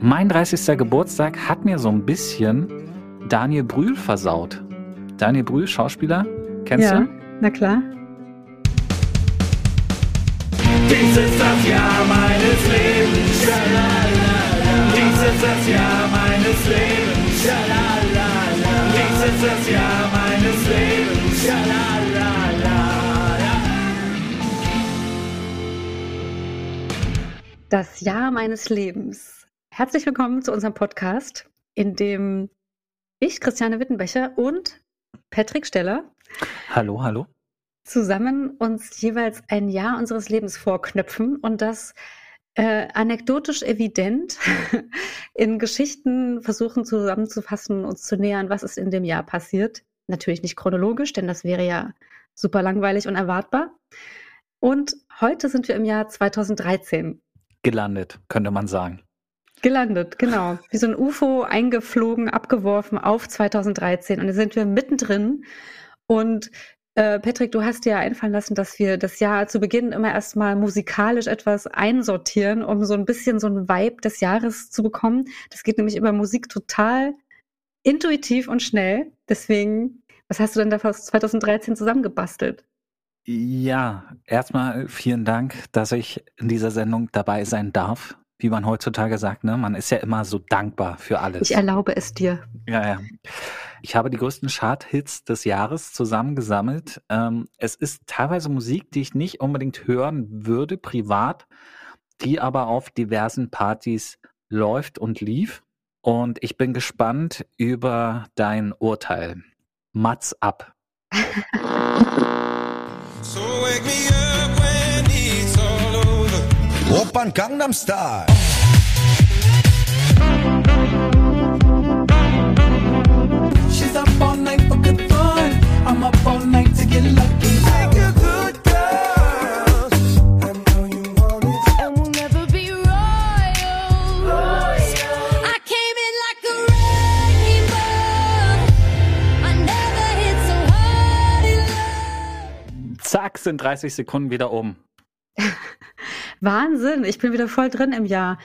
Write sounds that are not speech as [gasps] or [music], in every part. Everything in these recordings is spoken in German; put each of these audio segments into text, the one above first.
Mein 30. Geburtstag hat mir so ein bisschen Daniel Brühl versaut. Daniel Brühl, Schauspieler, kennst ja, du? na klar. Dies ist das Jahr meines Lebens. Schalalala. Dies ist das Jahr meines Lebens. Schalalala. Dies ist das Jahr meines Lebens. Schalalala. Das Jahr meines Lebens. Herzlich willkommen zu unserem Podcast, in dem ich, Christiane Wittenbecher und Patrick Steller Hallo, hallo. zusammen uns jeweils ein Jahr unseres Lebens vorknöpfen und das äh, anekdotisch evident [laughs] in Geschichten versuchen zusammenzufassen, uns zu nähern, was ist in dem Jahr passiert. Natürlich nicht chronologisch, denn das wäre ja super langweilig und erwartbar. Und heute sind wir im Jahr 2013 Gelandet, könnte man sagen. Gelandet, genau. Wie so ein UFO eingeflogen, abgeworfen auf 2013. Und da sind wir mittendrin. Und äh, Patrick, du hast dir ja einfallen lassen, dass wir das Jahr zu Beginn immer erstmal musikalisch etwas einsortieren, um so ein bisschen so ein Vibe des Jahres zu bekommen. Das geht nämlich über Musik total intuitiv und schnell. Deswegen, was hast du denn da für 2013 zusammengebastelt? Ja, erstmal vielen Dank, dass ich in dieser Sendung dabei sein darf. Wie man heutzutage sagt, ne? Man ist ja immer so dankbar für alles. Ich erlaube es dir. Ja, ja. Ich habe die größten Chart-Hits des Jahres zusammengesammelt. Ähm, es ist teilweise Musik, die ich nicht unbedingt hören würde, privat, die aber auf diversen Partys läuft und lief. Und ich bin gespannt über dein Urteil. Mats ab. So wake me up Opern Gangnam Style. She's up all night for good fun. I'm up all night to get lucky. Take a good girl. I know you want it. and we'll never be royals. I came in like a wrecking ball. I never hit so hard in love. Zack, sind 30 Sekunden wieder um. Wahnsinn, ich bin wieder voll drin im Jahr.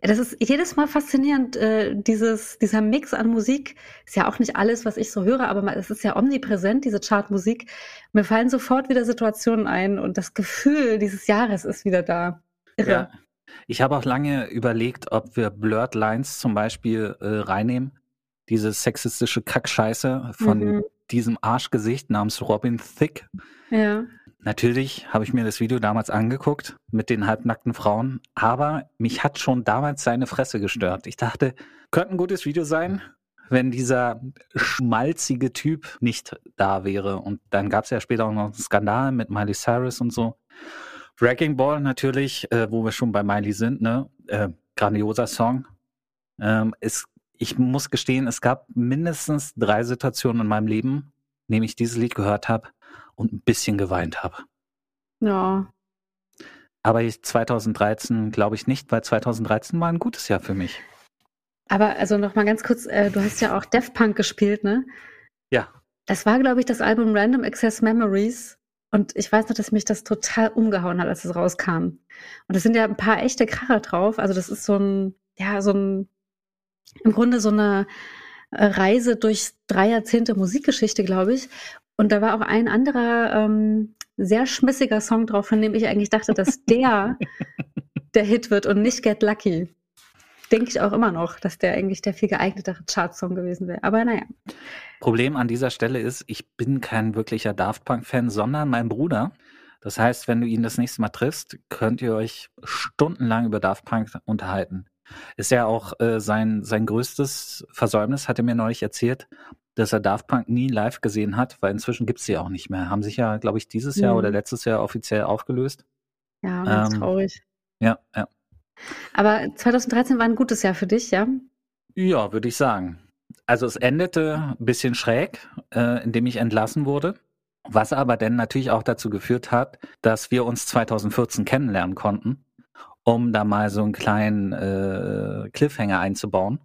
Das ist jedes Mal faszinierend, äh, dieses, dieser Mix an Musik. Ist ja auch nicht alles, was ich so höre, aber es ist ja omnipräsent, diese Chartmusik. Mir fallen sofort wieder Situationen ein und das Gefühl dieses Jahres ist wieder da. Irre. Ja. Ich habe auch lange überlegt, ob wir Blurred Lines zum Beispiel äh, reinnehmen. Diese sexistische Kackscheiße von Mhm. diesem Arschgesicht namens Robin Thicke. Ja. Natürlich habe ich mir das Video damals angeguckt mit den halbnackten Frauen, aber mich hat schon damals seine Fresse gestört. Ich dachte, könnte ein gutes Video sein, wenn dieser schmalzige Typ nicht da wäre. Und dann gab es ja später auch noch einen Skandal mit Miley Cyrus und so. Wrecking Ball natürlich, äh, wo wir schon bei Miley sind, ne? Äh, grandioser Song. Ähm, es, ich muss gestehen, es gab mindestens drei Situationen in meinem Leben, in denen ich dieses Lied gehört habe und ein bisschen geweint habe. Ja. Aber ich 2013 glaube ich nicht, weil 2013 war ein gutes Jahr für mich. Aber also noch mal ganz kurz, äh, du hast ja auch Def Punk gespielt, ne? Ja. Das war, glaube ich, das Album Random Access Memories. Und ich weiß noch, dass mich das total umgehauen hat, als es rauskam. Und es sind ja ein paar echte Kracher drauf. Also das ist so ein, ja, so ein, im Grunde so eine äh, Reise durch drei Jahrzehnte Musikgeschichte, glaube ich. Und da war auch ein anderer ähm, sehr schmissiger Song drauf, von dem ich eigentlich dachte, dass der [laughs] der Hit wird und nicht Get Lucky. Denke ich auch immer noch, dass der eigentlich der viel geeignetere Chartsong gewesen wäre. Aber naja. Problem an dieser Stelle ist, ich bin kein wirklicher Daft Punk-Fan, sondern mein Bruder. Das heißt, wenn du ihn das nächste Mal triffst, könnt ihr euch stundenlang über Daft Punk unterhalten. Ist ja auch äh, sein, sein größtes Versäumnis, hat er mir neulich erzählt, dass er Daft Punk nie live gesehen hat, weil inzwischen gibt's sie auch nicht mehr. Haben sich ja, glaube ich, dieses Jahr Mhm. oder letztes Jahr offiziell aufgelöst. Ja, ganz Ähm, traurig. Ja, ja. Aber 2013 war ein gutes Jahr für dich, ja? Ja, würde ich sagen. Also es endete ein bisschen schräg, äh, indem ich entlassen wurde, was aber dann natürlich auch dazu geführt hat, dass wir uns 2014 kennenlernen konnten, um da mal so einen kleinen äh, Cliffhanger einzubauen.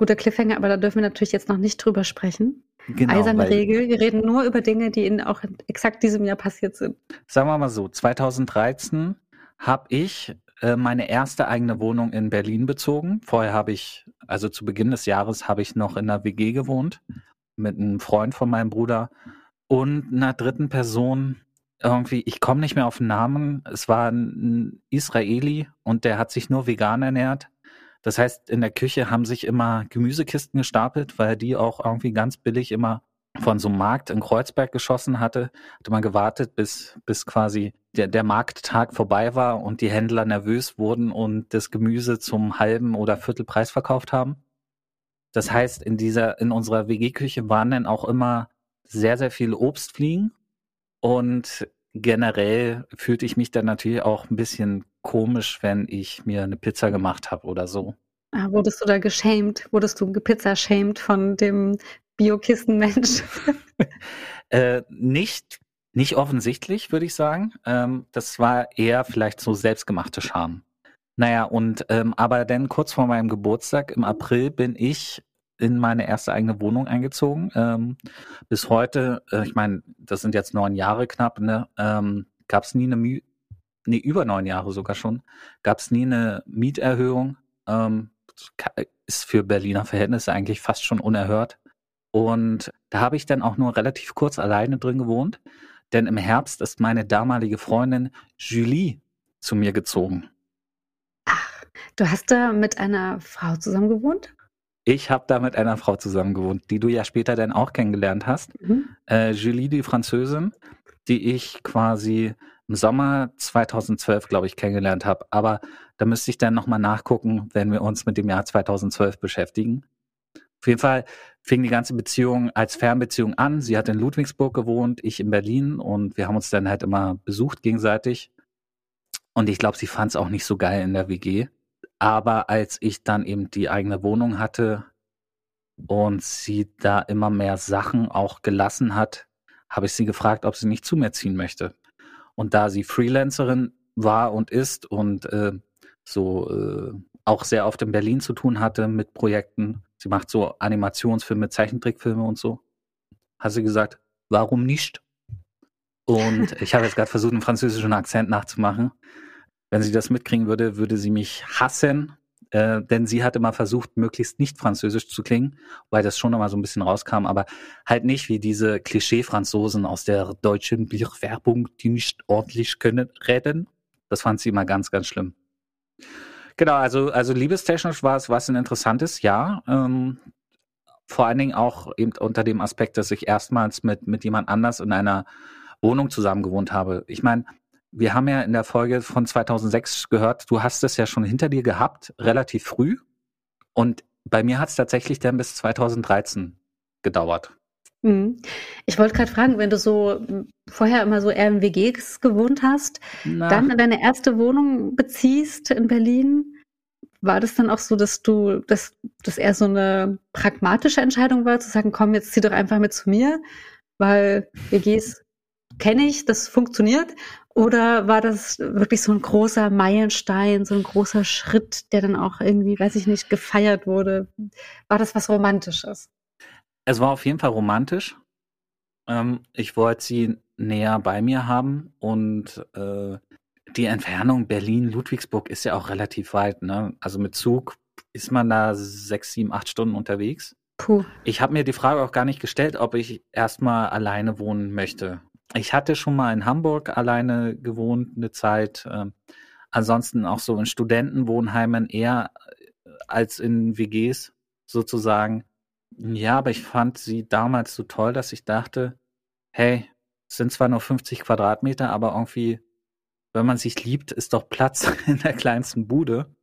Guter Cliffhanger, aber da dürfen wir natürlich jetzt noch nicht drüber sprechen. Genau, Eiserne Regel. Wir reden nur über Dinge, die in auch in exakt diesem Jahr passiert sind. sagen wir mal so, 2013 habe ich äh, meine erste eigene Wohnung in Berlin bezogen. Vorher habe ich, also zu Beginn des Jahres, habe ich noch in einer WG gewohnt mit einem Freund von meinem Bruder und einer dritten Person. Irgendwie, ich komme nicht mehr auf den Namen. Es war ein Israeli und der hat sich nur vegan ernährt. Das heißt, in der Küche haben sich immer Gemüsekisten gestapelt, weil die auch irgendwie ganz billig immer von so einem Markt in Kreuzberg geschossen hatte. Hatte man gewartet, bis, bis quasi der, der Markttag vorbei war und die Händler nervös wurden und das Gemüse zum halben oder Viertelpreis verkauft haben. Das heißt, in dieser, in unserer WG-Küche waren dann auch immer sehr, sehr viele Obstfliegen und generell fühlte ich mich dann natürlich auch ein bisschen komisch, wenn ich mir eine Pizza gemacht habe oder so. Ah, wurdest du da geschämt? Wurdest du gepizza-shamed von dem Biokistenmensch? [laughs] [laughs] Äh, nicht, nicht offensichtlich, würde ich sagen. Ähm, das war eher vielleicht so selbstgemachte Scham. Naja, und ähm, aber dann kurz vor meinem Geburtstag im April bin ich in meine erste eigene Wohnung eingezogen. Ähm, bis heute, äh, ich meine, das sind jetzt neun Jahre knapp, ne, ähm, gab es nie eine Mü nee, über neun Jahre sogar schon, gab es nie eine Mieterhöhung. Ähm, ist für Berliner Verhältnisse eigentlich fast schon unerhört. Und da habe ich dann auch nur relativ kurz alleine drin gewohnt, denn im Herbst ist meine damalige Freundin Julie zu mir gezogen. Du hast da mit einer Frau zusammen gewohnt? Ich habe da mit einer Frau zusammen gewohnt, die du ja später dann auch kennengelernt hast. Mhm. Äh, Julie, die Französin, die ich quasi im Sommer 2012, glaube ich, kennengelernt habe. Aber da müsste ich dann nochmal nachgucken, wenn wir uns mit dem Jahr 2012 beschäftigen. Auf jeden Fall fing die ganze Beziehung als Fernbeziehung an. Sie hat in Ludwigsburg gewohnt, ich in Berlin und wir haben uns dann halt immer besucht gegenseitig. Und ich glaube, sie fand es auch nicht so geil in der WG. Aber als ich dann eben die eigene Wohnung hatte und sie da immer mehr Sachen auch gelassen hat, habe ich sie gefragt, ob sie nicht zu mir ziehen möchte. Und da sie Freelancerin war und ist und äh, so äh, auch sehr oft in Berlin zu tun hatte mit Projekten, sie macht so Animationsfilme, Zeichentrickfilme und so, hat sie gesagt, warum nicht? Und [laughs] ich habe jetzt gerade versucht, einen französischen Akzent nachzumachen. Wenn sie das mitkriegen würde, würde sie mich hassen, äh, denn sie hat immer versucht, möglichst nicht französisch zu klingen, weil das schon immer so ein bisschen rauskam, aber halt nicht wie diese Klischee-Franzosen aus der deutschen Bierwerbung, die nicht ordentlich können reden. Das fand sie immer ganz, ganz schlimm. Genau, also, also liebestechnisch war es was ein interessantes Jahr. Ähm, vor allen Dingen auch eben unter dem Aspekt, dass ich erstmals mit, mit jemand anders in einer Wohnung zusammen gewohnt habe. Ich meine, wir haben ja in der Folge von 2006 gehört, du hast es ja schon hinter dir gehabt, relativ früh. Und bei mir hat es tatsächlich dann bis 2013 gedauert. Mhm. Ich wollte gerade fragen, wenn du so m, vorher immer so eher in WGs gewohnt hast, Na, dann in deine erste Wohnung beziehst in Berlin, war das dann auch so, dass du, dass das eher so eine pragmatische Entscheidung war, zu sagen, komm, jetzt zieh doch einfach mit zu mir, weil WGs kenne ich, das funktioniert? Oder war das wirklich so ein großer Meilenstein, so ein großer Schritt, der dann auch irgendwie, weiß ich nicht, gefeiert wurde? War das was Romantisches? es war auf jeden Fall romantisch. Ähm, ich wollte sie näher bei mir haben und äh, die Entfernung Berlin-Ludwigsburg ist ja auch relativ weit. Ne? Also mit Zug ist man da sechs, sieben, acht Stunden unterwegs. Puh. Ich habe mir die Frage auch gar nicht gestellt, ob ich erstmal alleine wohnen möchte. Ich hatte schon mal in Hamburg alleine gewohnt eine Zeit. Ähm, ansonsten auch so in Studentenwohnheimen eher äh, als in WGs sozusagen. Ja, aber ich fand sie damals so toll, dass ich dachte, hey, es sind zwar nur 50 Quadratmeter, aber irgendwie, wenn man sich liebt, ist doch Platz [laughs] in der kleinsten Bude.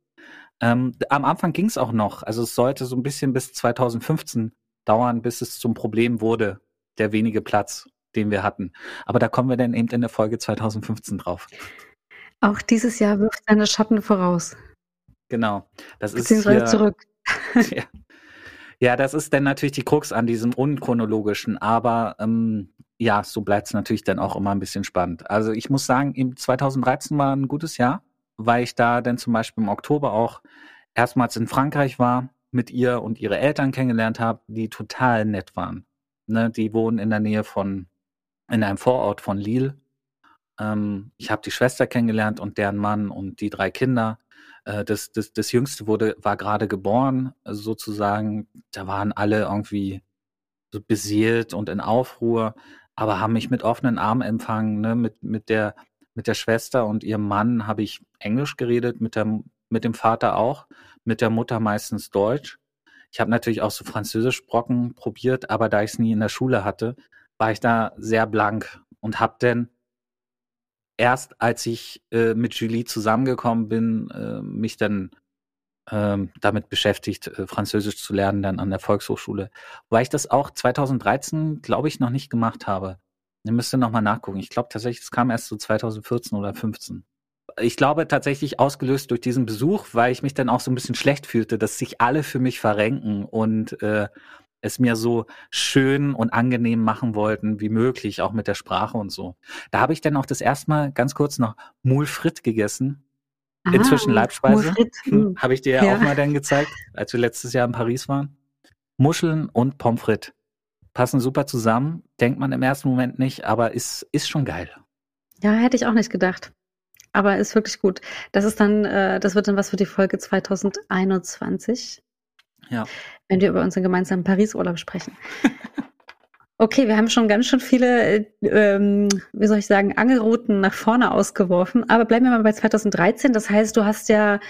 Ähm, am Anfang ging es auch noch. Also es sollte so ein bisschen bis 2015 dauern, bis es zum Problem wurde, der wenige Platz, den wir hatten. Aber da kommen wir dann eben in der Folge 2015 drauf. Auch dieses Jahr wirft seine Schatten voraus, Genau. Das ist beziehungsweise hier, zurück. [laughs] ja. ja, das ist dann natürlich die Krux an diesem unchronologischen, aber ähm, ja, so bleibt es natürlich dann auch immer ein bisschen spannend. Also ich muss sagen, im 2013 war ein gutes Jahr, weil ich da dann zum Beispiel im Oktober auch erstmals in Frankreich war, mit ihr und ihre Eltern kennengelernt habe, die total nett waren. Ne, die wohnen in der Nähe von, in einem Vorort von Lille. Ähm, ich habe die Schwester kennengelernt und deren Mann und die drei Kinder. Äh, das, das, das Jüngste wurde, war gerade geboren, sozusagen. Da waren alle irgendwie so beseelt und in Aufruhr, aber haben mich mit offenen Armen empfangen. Ne? Mit, mit, der, mit der Schwester und ihrem Mann habe ich Englisch geredet, mit, der, mit dem Vater auch, mit der Mutter meistens Deutsch. Ich habe natürlich auch so Französisch-Brocken probiert, aber da ich es nie in der Schule hatte, war ich da sehr blank und habe dann erst, als ich äh, mit Julie zusammengekommen bin, äh, mich dann ähm, damit beschäftigt, äh, Französisch zu lernen, dann an der Volkshochschule. Weil ich das auch 2013, glaube ich, noch nicht gemacht habe. Ihr müsst noch mal nachgucken. Ich glaube tatsächlich, es kam erst so 2014 oder 15. Ich glaube tatsächlich ausgelöst durch diesen Besuch, weil ich mich dann auch so ein bisschen schlecht fühlte, dass sich alle für mich verrenken und äh, es mir so schön und angenehm machen wollten wie möglich, auch mit der Sprache und so. Da habe ich dann auch das erste Mal ganz kurz noch Moule Frit gegessen. Inzwischen Ah, Leibspeise. Moufrit, [laughs] hm. Habe ich dir ja, Ja. auch mal dann gezeigt, als wir letztes Jahr in Paris waren. Muscheln und Pommes frites. Passen super zusammen, denkt man im ersten Moment nicht, aber ist, ist schon geil. Ja, hätte ich auch nicht gedacht. Aber ist wirklich gut. Das ist dann, äh, das wird dann was für die Folge 2021, Ja. wenn wir über unseren gemeinsamen Paris-Urlaub sprechen. [laughs] Okay, wir haben schon ganz schön viele, äh, ähm, wie soll ich sagen, Angelrouten nach vorne ausgeworfen. Aber bleiben wir mal bei 2013. Das heißt, du hast ja,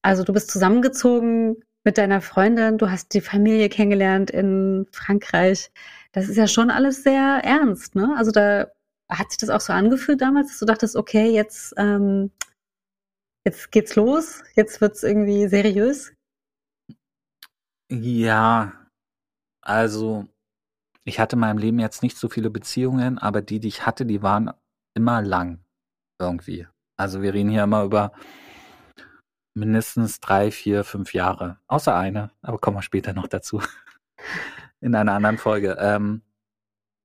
also du bist zusammengezogen mit deiner Freundin, du hast die Familie kennengelernt in Frankreich. Das ist ja schon alles sehr ernst, ne? Also da hat sich das auch so angefühlt damals, dass du dachtest, okay, jetzt, ähm, jetzt geht's los, jetzt wird's irgendwie seriös. Ja, also ich hatte in meinem Leben jetzt nicht so viele Beziehungen, aber die, die ich hatte, die waren immer lang irgendwie. Also wir reden hier immer über mindestens drei, vier, fünf Jahre. Außer eine, aber kommen wir später noch dazu. [laughs] In einer anderen Folge. Ähm,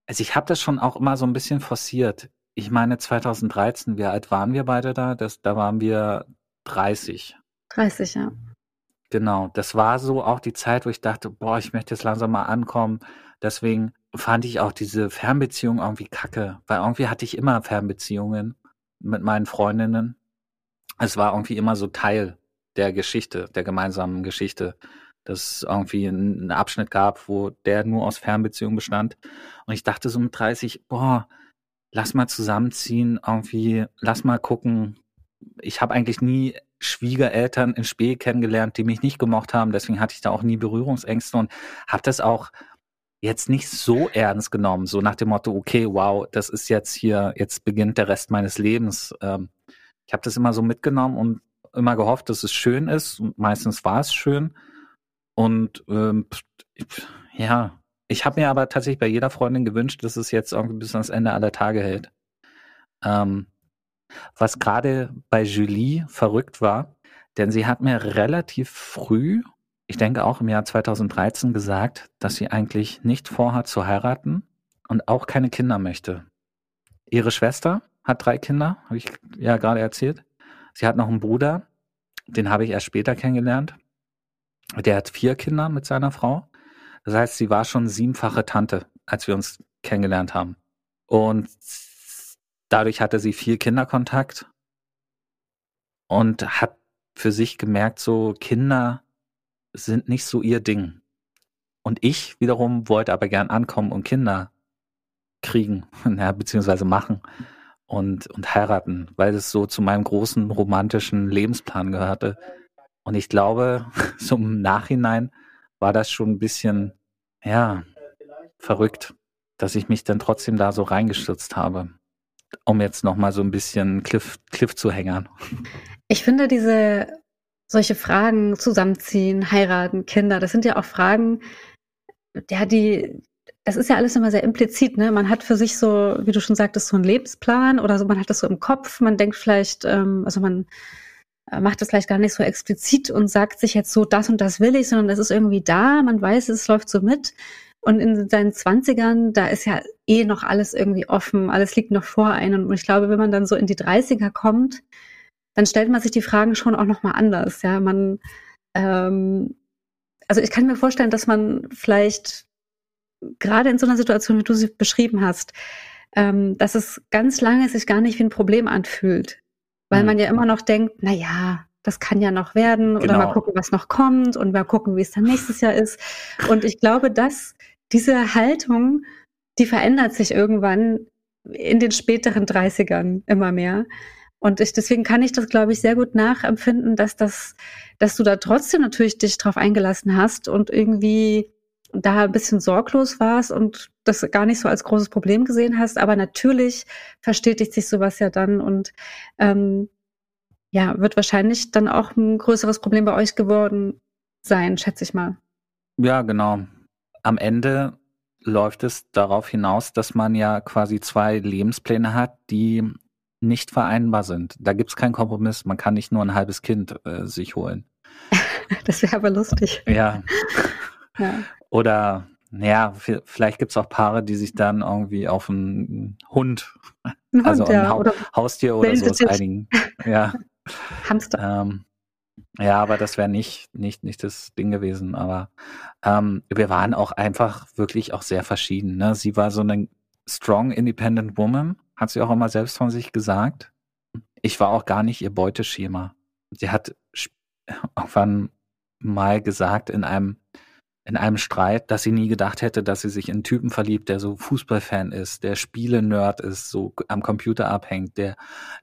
also ich habe das schon auch immer so ein bisschen forciert. Ich meine 2013, wie alt waren wir beide da? Das, da waren wir 30. 30, ja. Genau, das war so auch die Zeit, wo ich dachte, boah, ich möchte jetzt langsam mal ankommen. Deswegen fand ich auch diese Fernbeziehung irgendwie kacke, weil irgendwie hatte ich immer Fernbeziehungen mit meinen Freundinnen. Es war irgendwie immer so Teil der Geschichte, der gemeinsamen Geschichte, dass es irgendwie einen Abschnitt gab, wo der nur aus Fernbeziehungen bestand. Und ich dachte so mit 30, boah, lass mal zusammenziehen, irgendwie, lass mal gucken. Ich habe eigentlich nie Schwiegereltern in Spee kennengelernt, die mich nicht gemocht haben. Deswegen hatte ich da auch nie Berührungsängste und habe das auch jetzt nicht so ernst genommen, so nach dem Motto, okay, wow, das ist jetzt hier, jetzt beginnt der Rest meines Lebens. Ähm, ich habe das immer so mitgenommen und immer gehofft, dass es schön ist. Und meistens war es schön. Und ähm, ja, ich habe mir aber tatsächlich bei jeder Freundin gewünscht, dass es jetzt irgendwie bis ans Ende aller Tage hält. Ähm, was gerade bei Julie verrückt war, denn sie hat mir relativ früh, ich denke auch im Jahr 2013, gesagt, dass sie eigentlich nicht vorhat zu heiraten und auch keine Kinder möchte. Ihre Schwester hat drei Kinder, habe ich ja gerade erzählt. Sie hat noch einen Bruder, den habe ich erst später kennengelernt. Der hat vier Kinder mit seiner Frau. Das heißt, sie war schon siebenfache Tante, als wir uns kennengelernt haben. Und dadurch hatte sie viel Kinderkontakt und hat für sich gemerkt, so Kinder sind nicht so ihr Ding. Und ich wiederum wollte aber gern ankommen und Kinder kriegen, [laughs] ja, beziehungsweise machen und, und heiraten, weil es so zu meinem großen romantischen Lebensplan gehörte. Und ich glaube, [laughs] so im Nachhinein war das schon ein bisschen, ja, verrückt, dass ich mich dann trotzdem da so reingestürzt habe, um jetzt nochmal so ein bisschen Cliff, Cliff zu hängern. Ich finde diese solche Fragen, zusammenziehen, heiraten, Kinder, das sind ja auch Fragen, ja, die, das ist ja alles immer sehr implizit, ne? Man hat für sich so, wie du schon sagtest, so einen Lebensplan oder so, man hat das so im Kopf, man denkt vielleicht, ähm, also man äh, macht das vielleicht gar nicht so explizit und sagt sich jetzt so, das und das will ich, sondern das ist irgendwie da, man weiß, es läuft so mit. Und in seinen Zwanzigern, da ist ja eh noch alles irgendwie offen, alles liegt noch vor einem. Und ich glaube, wenn man dann so in die 30er kommt, dann stellt man sich die Fragen schon auch nochmal anders. Ja, man, ähm, also ich kann mir vorstellen, dass man vielleicht gerade in so einer Situation, wie du sie beschrieben hast, ähm, dass es ganz lange sich gar nicht wie ein Problem anfühlt. Weil Mhm. man ja immer noch denkt, na ja, das kann ja noch werden oder Genau. mal gucken, was noch kommt und mal gucken, wie es dann nächstes Jahr ist. Und ich glaube, dass diese Haltung, die verändert sich irgendwann in den späteren 30ern immer mehr. Und ich, deswegen kann ich das, glaube ich, sehr gut nachempfinden, dass das, dass du da trotzdem natürlich dich drauf eingelassen hast und irgendwie da ein bisschen sorglos warst und das gar nicht so als großes Problem gesehen hast. Aber natürlich verstetigt sich sowas ja dann und ähm, ja, wird wahrscheinlich dann auch ein größeres Problem bei euch geworden sein, schätze ich mal. Ja, genau. Am Ende läuft es darauf hinaus, dass man ja quasi zwei Lebenspläne hat, die nicht vereinbar sind. Da gibt's keinen Kompromiss. Man kann nicht nur ein halbes Kind äh, sich holen. [laughs] Das wäre aber lustig. Ja. [laughs] Ja. Oder, v- vielleicht gibt's auch Paare, die sich dann irgendwie auf einen Hund, Ein also Hund, ein ja, Hau oder Haustier oder sowas Wellensittich. einigen. Ja. [laughs] Hamster. Ähm, ja, aber das wäre nicht, nicht, nicht das Ding gewesen. Aber ähm, wir waren auch einfach wirklich auch sehr verschieden. Ne? Sie war so eine strong, independent woman, hat sie auch immer selbst von sich gesagt. Ich war auch gar nicht ihr Beuteschema. Sie hat irgendwann mal gesagt in einem in einem Streit, dass sie nie gedacht hätte, dass sie sich in einen Typen verliebt, der so Fußballfan ist, der Spiele-Nerd ist, so am Computer abhängt, der,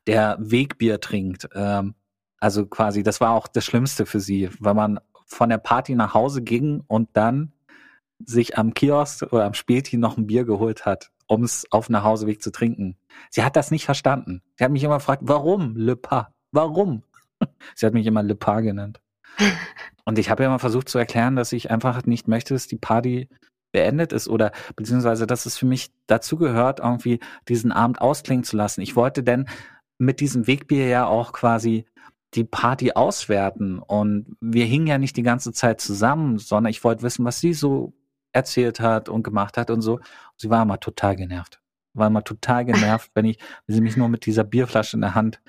der Wegbier trinkt. Ähm, also quasi, das war auch das Schlimmste für sie, weil man von der Party nach Hause ging und dann sich am Kiosk oder am Späti noch ein Bier geholt hat, um es auf dem Nachhauseweg zu trinken. Sie hat das nicht verstanden. Sie hat mich immer gefragt, warum Le Pas? Warum? [laughs] Sie hat mich immer Le Pas genannt. [laughs] Und ich habe ja immer versucht zu erklären, dass ich einfach nicht möchte, dass die Party beendet ist oder beziehungsweise, dass es für mich dazu gehört, irgendwie diesen Abend ausklingen zu lassen. Ich wollte denn mit diesem Wegbier ja auch quasi die Party auswerten und wir hingen ja nicht die ganze Zeit zusammen, sondern ich wollte wissen, was sie so erzählt hat und gemacht hat und so. Sie war immer total genervt. War immer total genervt, [laughs] wenn ich, wenn sie mich nur mit dieser Bierflasche in der Hand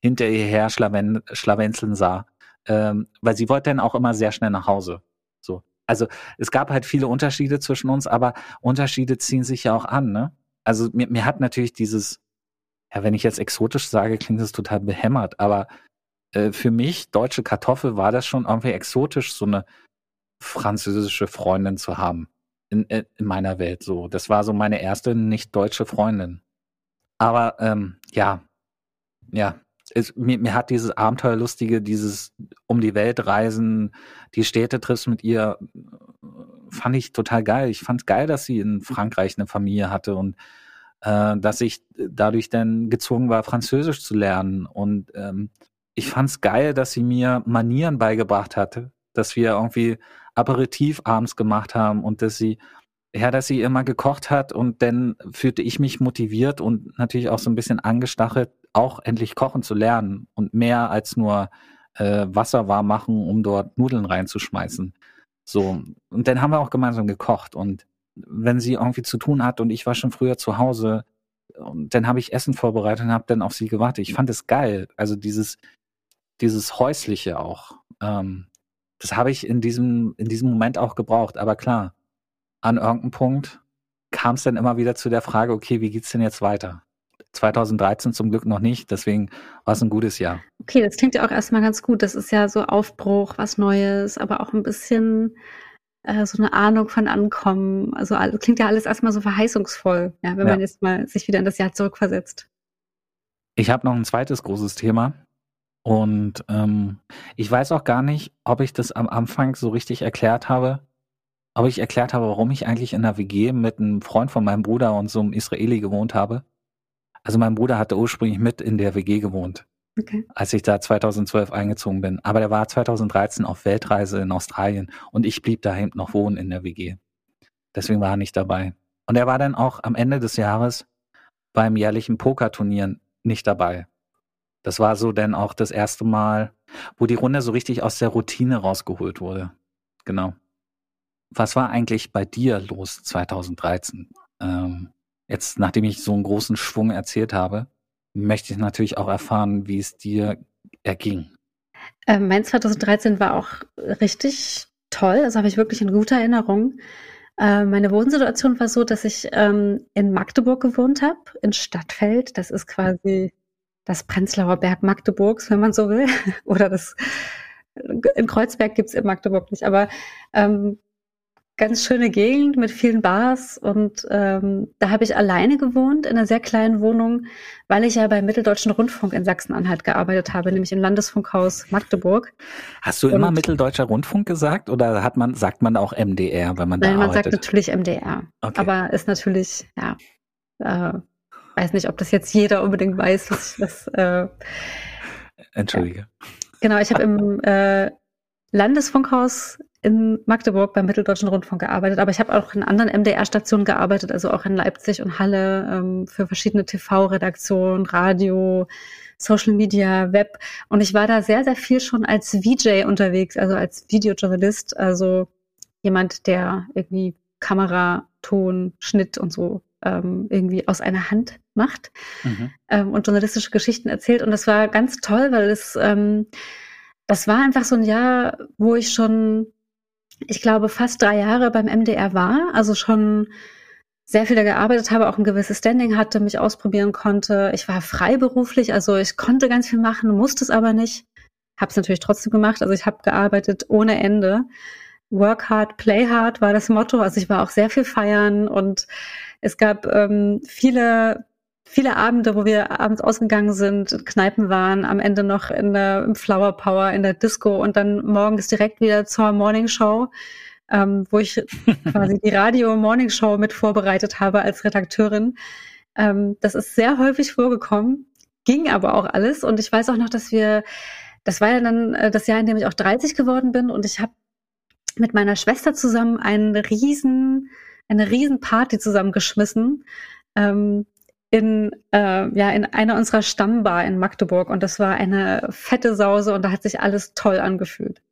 hinter ihr her schlawen, schlawenzeln sah. Ähm, weil sie wollte dann auch immer sehr schnell nach Hause. So. Also es gab halt viele Unterschiede zwischen uns, aber Unterschiede ziehen sich ja auch an, ne? Also mir, mir hat natürlich dieses, ja, wenn ich jetzt exotisch sage, klingt das total behämmert, aber äh, für mich, deutsche Kartoffel, war das schon irgendwie exotisch, so eine französische Freundin zu haben. In, in in meiner Welt so. Das war so meine erste nicht deutsche Freundin. Aber ähm, ja, ja, es, mir, mir hat dieses Abenteuerlustige, dieses um die Welt reisen, die Städtetrips mit ihr, äh, fand ich total geil. Ich fand geil, dass sie in Frankreich eine Familie hatte und äh, dass ich dadurch dann gezwungen war, Französisch zu lernen. Und ähm, ich fand's geil, dass sie mir Manieren beigebracht hatte, dass wir irgendwie Aperitif abends gemacht haben und dass sie ja, dass sie immer gekocht hat und dann fühlte ich mich motiviert und natürlich auch so ein bisschen angestachelt, auch endlich kochen zu lernen und mehr als nur äh, Wasser warm machen, um dort Nudeln reinzuschmeißen. So, und dann haben wir auch gemeinsam gekocht und wenn sie irgendwie zu tun hat und ich war schon früher zu Hause und dann habe ich Essen vorbereitet und habe dann auf sie gewartet. Ich fand es geil, also dieses dieses häusliche auch. Ähm, das habe ich in diesem in diesem Moment auch gebraucht, aber klar, an irgendeinem Punkt kam es dann immer wieder zu der Frage, okay, wie geht's denn jetzt weiter? 2013 zum Glück noch nicht, deswegen war es ein gutes Jahr. Okay, das klingt ja auch erstmal ganz gut. Das ist ja so Aufbruch, was Neues, aber auch ein bisschen äh, so eine Ahnung von Ankommen. Also klingt ja alles erstmal so verheißungsvoll, ja, wenn Ja. man jetzt mal sich wieder in das Jahr zurückversetzt. Ich habe noch ein zweites großes Thema und ähm, ich weiß auch gar nicht, ob ich das am Anfang so richtig erklärt habe, ob ich erklärt habe, warum ich eigentlich in einer WG mit einem Freund von meinem Bruder und so einem Israeli gewohnt habe. Also mein Bruder hatte ursprünglich mit in der WG gewohnt. Okay. als ich da 2012 eingezogen bin. Aber der war 2013 auf Weltreise in Australien und ich blieb daheim noch wohnen in der WG. Deswegen war er nicht dabei. Und er war dann auch am Ende des Jahres beim jährlichen Pokerturnier nicht dabei. Das war so dann auch das erste Mal, wo die Runde so richtig aus der Routine rausgeholt wurde. Genau. Was war eigentlich bei dir los 2013? Ähm, jetzt, nachdem ich so einen großen Schwung erzählt habe, möchte ich natürlich auch erfahren, wie es dir erging. Ähm, mein 2013 war auch richtig toll. Das habe ich wirklich in guter Erinnerung. Äh, meine Wohnsituation war so, dass ich ähm, in Magdeburg gewohnt habe, in Stadtfeld. Das ist quasi das Prenzlauer Berg Magdeburgs, wenn man so will. [laughs] Oder das in Kreuzberg gibt's in Magdeburg nicht, aber ähm, ganz schöne Gegend mit vielen Bars und ähm, da habe ich alleine gewohnt in einer sehr kleinen Wohnung, weil ich ja beim Mitteldeutschen Rundfunk in Sachsen-Anhalt gearbeitet habe, nämlich im Landesfunkhaus Magdeburg. Hast du immer Und- Mitteldeutscher Rundfunk gesagt oder hat man, sagt man auch MDR, wenn man da Nein, man sagt arbeitet? natürlich MDR, Okay. aber ist natürlich, ja, äh, weiß nicht, ob das jetzt jeder unbedingt weiß, was, was äh, Entschuldige. Genau, ich habe im äh, Landesfunkhaus in Magdeburg beim Mitteldeutschen Rundfunk gearbeitet, aber ich habe auch in anderen MDR-Stationen gearbeitet, also auch in Leipzig und Halle ähm, für verschiedene TV-Redaktionen, Radio, Social Media, Web. Und ich war da sehr, sehr viel schon als VJ unterwegs, also als Videojournalist, also jemand, der irgendwie Kamera, Ton, Schnitt und so ähm, irgendwie aus einer Hand macht Mhm. ähm, und journalistische Geschichten erzählt. Und das war ganz toll, weil es, ähm, das war einfach so ein Jahr, wo ich schon, ich glaube, fast drei Jahre beim MDR war, also schon sehr viel da gearbeitet habe, auch ein gewisses Standing hatte, mich ausprobieren konnte. Ich war freiberuflich, also ich konnte ganz viel machen, musste es aber nicht. Habe es natürlich trotzdem gemacht. Also ich habe gearbeitet ohne Ende. Work hard, play hard war das Motto. Also ich war auch sehr viel feiern und es gab ähm, viele viele Abende, wo wir abends ausgegangen sind, in Kneipen waren, am Ende noch in der, im Flower Power, in der Disco und dann morgens direkt wieder zur Morning Show, ähm, wo ich [laughs] quasi die Radio Morning Show mit vorbereitet habe als Redakteurin. Ähm, das ist sehr häufig vorgekommen, ging aber auch alles und ich weiß auch noch, dass wir, das war ja dann äh, das Jahr, in dem ich auch 30 geworden bin und ich habe mit meiner Schwester zusammen einen riesen, eine riesen Party zusammengeschmissen. Ähm, in, äh, ja, in einer unserer Stammbar in Magdeburg und das war eine fette Sause und da hat sich alles toll angefühlt.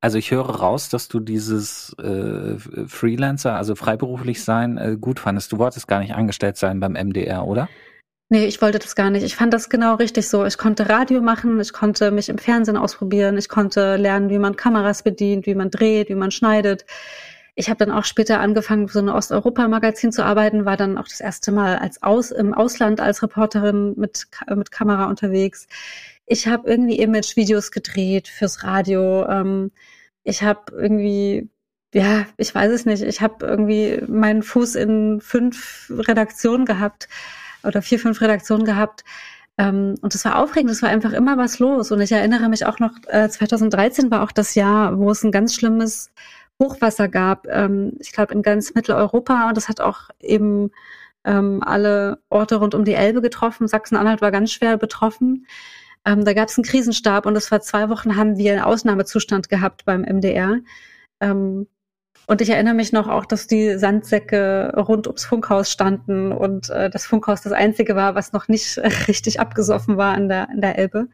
Also ich höre raus, dass du dieses äh, Freelancer, also freiberuflich sein, äh, gut fandest. Du wolltest gar nicht angestellt sein beim MDR, oder? Nee, ich wollte das gar nicht. Ich fand das genau richtig so. Ich konnte Radio machen, ich konnte mich im Fernsehen ausprobieren, ich konnte lernen, wie man Kameras bedient, wie man dreht, wie man schneidet. Ich habe dann auch später angefangen, so ein Osteuropa-Magazin zu arbeiten, war dann auch das erste Mal als Aus, im Ausland als Reporterin mit, mit Kamera unterwegs. Ich habe irgendwie Image-Videos gedreht fürs Radio. Ähm, ich habe irgendwie, ja, ich weiß es nicht, ich habe irgendwie meinen Fuß in fünf Redaktionen gehabt oder vier, fünf Redaktionen gehabt. Ähm, und das war aufregend, es war einfach immer was los. Und ich erinnere mich auch noch, äh, 2013 war auch das Jahr, wo es ein ganz schlimmes Hochwasser gab, ähm, ich glaube in ganz Mitteleuropa. Und das hat auch eben ähm, alle Orte rund um die Elbe getroffen. Sachsen-Anhalt war ganz schwer betroffen. Ähm, da gab es einen Krisenstab und das war zwei Wochen, haben wir einen Ausnahmezustand gehabt beim MDR. Ähm, und ich erinnere mich noch auch, dass die Sandsäcke rund ums Funkhaus standen und äh, das Funkhaus das einzige war, was noch nicht [laughs] richtig abgesoffen war an der, an der Elbe.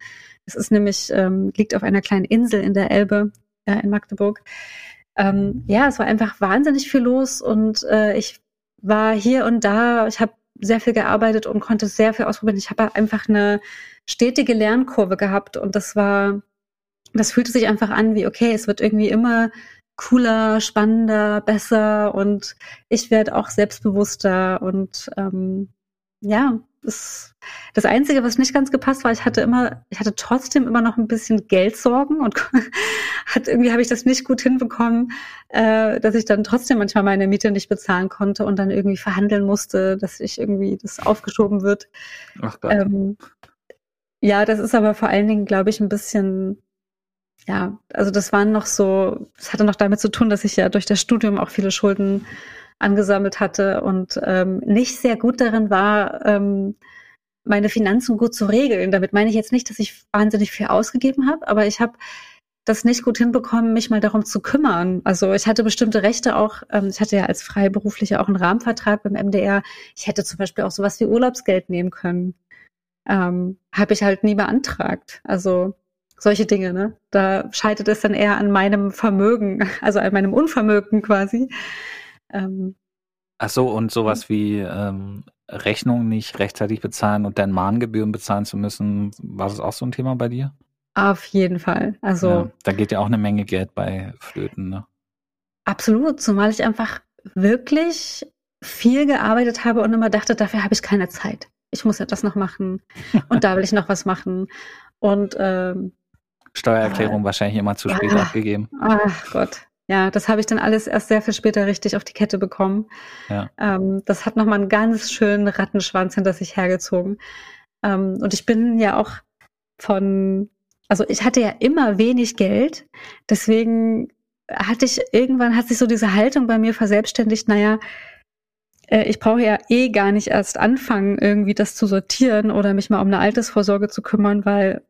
Es ist nämlich, ähm, liegt auf einer kleinen Insel in der Elbe äh, in Magdeburg. Ähm, ja, es war einfach wahnsinnig viel los und äh, ich war hier und da, ich habe sehr viel gearbeitet und konnte sehr viel ausprobieren. Ich habe einfach eine stetige Lernkurve gehabt und das war, das fühlte sich einfach an wie, okay, es wird irgendwie immer cooler, spannender, besser und ich werde auch selbstbewusster und ähm, ja, das, das Einzige, was nicht ganz gepasst war, ich hatte immer, ich hatte trotzdem immer noch ein bisschen Geldsorgen und [laughs] hat irgendwie habe ich das nicht gut hinbekommen, äh, dass ich dann trotzdem manchmal meine Miete nicht bezahlen konnte und dann irgendwie verhandeln musste, dass ich irgendwie das aufgeschoben wird. Ach Gott. Ähm, ja, das ist aber vor allen Dingen, glaube ich, ein bisschen, ja, also das waren noch so, das hatte noch damit zu tun, dass ich ja durch das Studium auch viele Schulden angesammelt hatte und ähm, nicht sehr gut darin war, ähm, meine Finanzen gut zu regeln. Damit meine ich jetzt nicht, dass ich wahnsinnig viel ausgegeben habe, aber ich habe das nicht gut hinbekommen, mich mal darum zu kümmern. Also ich hatte bestimmte Rechte auch, ähm, ich hatte ja als Freiberuflicher auch einen Rahmenvertrag beim MDR. Ich hätte zum Beispiel auch sowas wie Urlaubsgeld nehmen können. Ähm, habe ich halt nie beantragt. Also solche Dinge, ne? Da scheitert es dann eher an meinem Vermögen, [laughs] also an meinem Unvermögen quasi. Ähm, Ach so, und sowas wie ähm, Rechnungen nicht rechtzeitig bezahlen und dann Mahngebühren bezahlen zu müssen, war das auch so ein Thema bei dir? auf jeden Fall. Also ja, da geht ja auch eine Menge Geld bei Flöten, ne? Absolut, zumal ich einfach wirklich viel gearbeitet habe und immer dachte, dafür habe ich keine Zeit. Ich muss ja das noch machen und da will ich [laughs] noch was machen. Und ähm, Steuererklärung wahrscheinlich immer zu Ja. spät abgegeben. ach Gott, ja, das habe ich dann alles erst sehr viel später richtig auf die Kette bekommen. Ja. Ähm, das hat nochmal einen ganz schönen Rattenschwanz hinter sich hergezogen. Ähm, und ich bin ja auch von, also ich hatte ja immer wenig Geld, deswegen hatte ich irgendwann hat sich so diese Haltung bei mir verselbstständigt, naja, äh, ich brauche ja eh gar nicht erst anfangen, irgendwie das zu sortieren oder mich mal um eine Altersvorsorge zu kümmern, weil,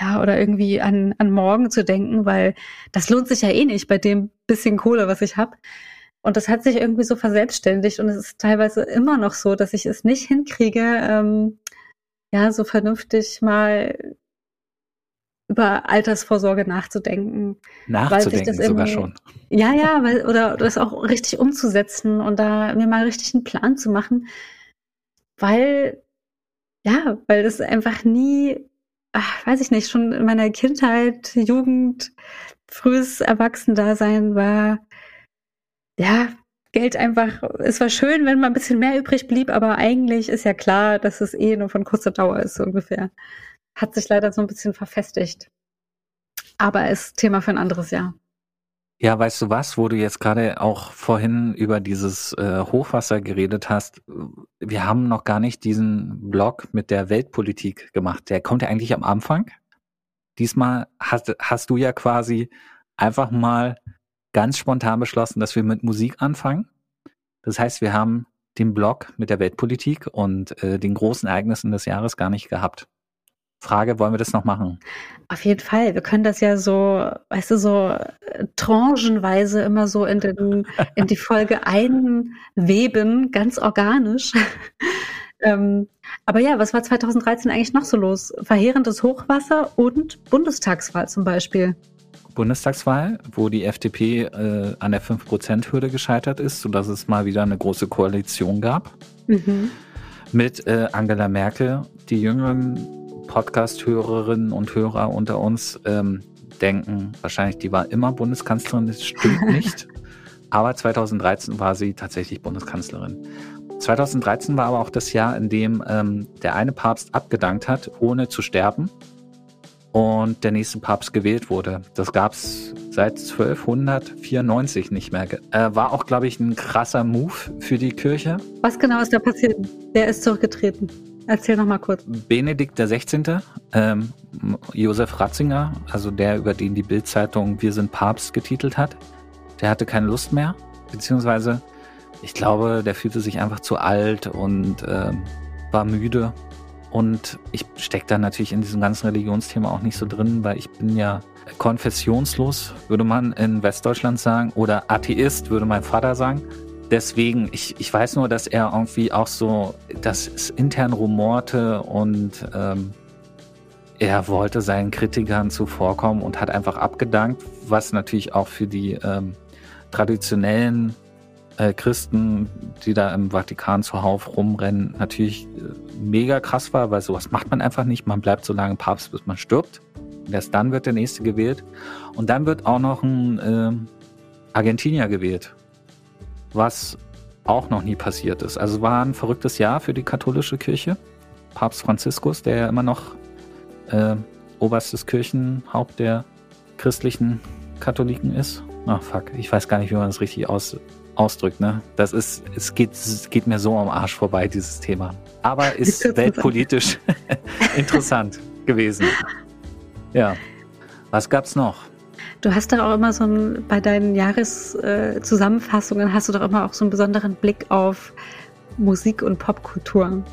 ja, oder irgendwie an, an morgen zu denken, weil das lohnt sich ja eh nicht bei dem bisschen Kohle, was ich habe. Und das hat sich irgendwie so verselbstständigt und es ist teilweise immer noch so, dass ich es nicht hinkriege, ähm, ja, so vernünftig mal über Altersvorsorge nachzudenken. Nachzudenken das sogar schon. Ja, ja, weil, oder das auch richtig umzusetzen und da mir mal richtig einen Plan zu machen, weil, ja, weil das einfach nie, ach, weiß ich nicht, schon in meiner Kindheit, Jugend, frühes Erwachsendasein war, ja, Geld einfach, es war schön, wenn mal ein bisschen mehr übrig blieb, aber eigentlich ist ja klar, dass es eh nur von kurzer Dauer ist, so ungefähr. Hat sich leider so ein bisschen verfestigt. Aber ist Thema für ein anderes Jahr. Ja, weißt du was, wo du jetzt gerade auch vorhin über dieses äh, Hochwasser geredet hast, wir haben noch gar nicht diesen Blog mit der Weltpolitik gemacht. Der kommt ja eigentlich am Anfang. Diesmal hast, hast du ja quasi einfach mal ganz spontan beschlossen, dass wir mit Musik anfangen. Das heißt, wir haben den Blog mit der Weltpolitik und äh, den großen Ereignissen des Jahres gar nicht gehabt. Frage, wollen wir das noch machen? Auf jeden Fall. Wir können das ja so, weißt du, so äh, tranchenweise immer so in, den, in die Folge [laughs] einweben, ganz organisch. [laughs] ähm, aber ja, was war 2013 eigentlich noch so los? Verheerendes Hochwasser und Bundestagswahl zum Beispiel. Bundestagswahl, wo die FDP äh, an der 5%-Hürde gescheitert ist, sodass es mal wieder eine große Koalition gab Mhm. mit äh, Angela Merkel. Die jüngeren Podcast-Hörerinnen und Hörer unter uns ähm, denken wahrscheinlich, die war immer Bundeskanzlerin. Das stimmt [laughs] nicht. Aber 2013 war sie tatsächlich Bundeskanzlerin. 2013 war aber auch das Jahr, in dem ähm, der eine Papst abgedankt hat, ohne zu sterben und der nächste Papst gewählt wurde. Das gab's seit 1294 nicht mehr. Äh, war auch, glaube ich, ein krasser Move für die Kirche. Was genau ist da passiert? Wer ist zurückgetreten? Erzähl noch mal kurz. Benedikt der 16., ähm, Josef Ratzinger, also der, über den die Bildzeitung Wir sind Papst getitelt hat, der hatte keine Lust mehr, beziehungsweise ich glaube, der fühlte sich einfach zu alt und ähm, war müde. Und ich stecke da natürlich in diesem ganzen Religionsthema auch nicht so drin, weil ich bin ja konfessionslos, würde man in Westdeutschland sagen, oder Atheist, würde mein Vater sagen. Deswegen, ich, ich weiß nur, dass er irgendwie auch so, dass es intern rumorte und ähm, er wollte seinen Kritikern zuvorkommen und hat einfach abgedankt, was natürlich auch für die ähm, traditionellen äh, Christen, die da im Vatikan zuhauf rumrennen, natürlich äh, mega krass war, weil sowas macht man einfach nicht. Man bleibt so lange Papst, bis man stirbt. Und erst dann wird der nächste gewählt. Und dann wird auch noch ein ähm, Argentinier gewählt, was auch noch nie passiert ist. Also war ein verrücktes Jahr für die katholische Kirche. Papst Franziskus, der ja immer noch äh, oberstes Kirchenhaupt der christlichen Katholiken ist. Ach fuck, ich weiß gar nicht, wie man das richtig aus, ausdrückt. Ne? Das ist, es geht, es geht mir so am Arsch vorbei, dieses Thema. Aber [laughs] ist weltpolitisch [laughs] interessant gewesen. Ja. Was gab's noch? Du hast doch auch immer so ein, bei deinen Jahreszusammenfassungen äh, hast du doch immer auch so einen besonderen Blick auf Musik und Popkultur.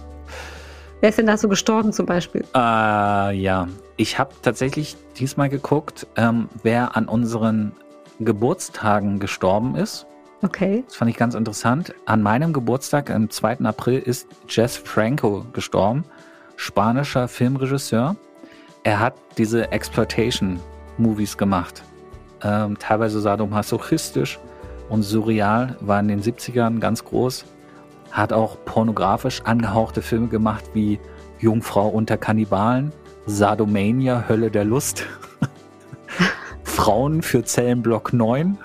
Wer ist denn da so gestorben zum Beispiel? Äh, ja, ich habe tatsächlich diesmal geguckt, ähm, wer an unseren Geburtstagen gestorben ist. Okay. Das fand ich ganz interessant. An meinem Geburtstag, am 2. April, ist Jess Franco gestorben, spanischer Filmregisseur. Er hat diese Exploitation-Movies gemacht. Ähm, teilweise sadomasochistisch und surreal, war in den 70ern ganz groß. Hat auch pornografisch angehauchte Filme gemacht wie Jungfrau unter Kannibalen, Sadomania, Hölle der Lust, [laughs] Frauen für Zellenblock 9,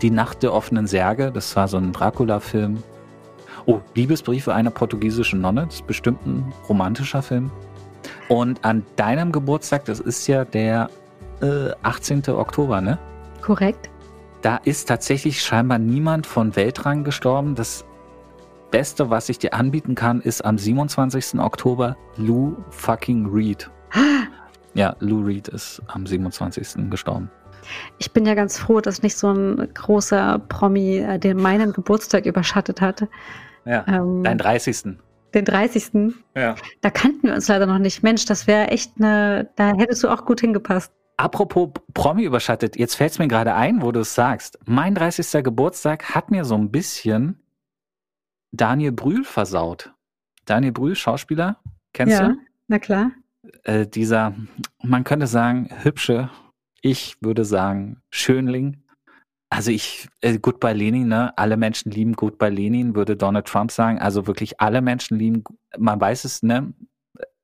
Die Nacht der offenen Särge, das war so ein Dracula-Film. Oh, Liebesbriefe einer portugiesischen Nonne, das ist bestimmt ein romantischer Film. Und an deinem Geburtstag, das ist ja der äh, 18. Oktober, ne? Korrekt. Da ist tatsächlich scheinbar niemand von Weltrang gestorben. Das Beste, was ich dir anbieten kann, ist am 27. Oktober Lou fucking Reed. [gasps] Ja, Lou Reed ist am 27. gestorben. Ich bin ja ganz froh, dass nicht so ein großer Promi äh, den meinen Geburtstag überschattet hat. Ja, Ähm, dein 30. den 30. Ja. Da kannten wir uns leider noch nicht. Mensch, das wäre echt eine, da hättest du auch gut hingepasst. Apropos Promi überschattet, jetzt fällt es mir gerade ein, wo du es sagst. Mein 30. Geburtstag hat mir so ein bisschen Daniel Brühl versaut. Daniel Brühl, Schauspieler, kennst ja, du? na klar. Äh, dieser, man könnte sagen, hübsche, ich würde sagen, Schönling. Also ich, äh, Goodbye Lenin, ne? Alle Menschen lieben Goodbye Lenin, würde Donald Trump sagen. Also wirklich alle Menschen lieben, man weiß es, ne?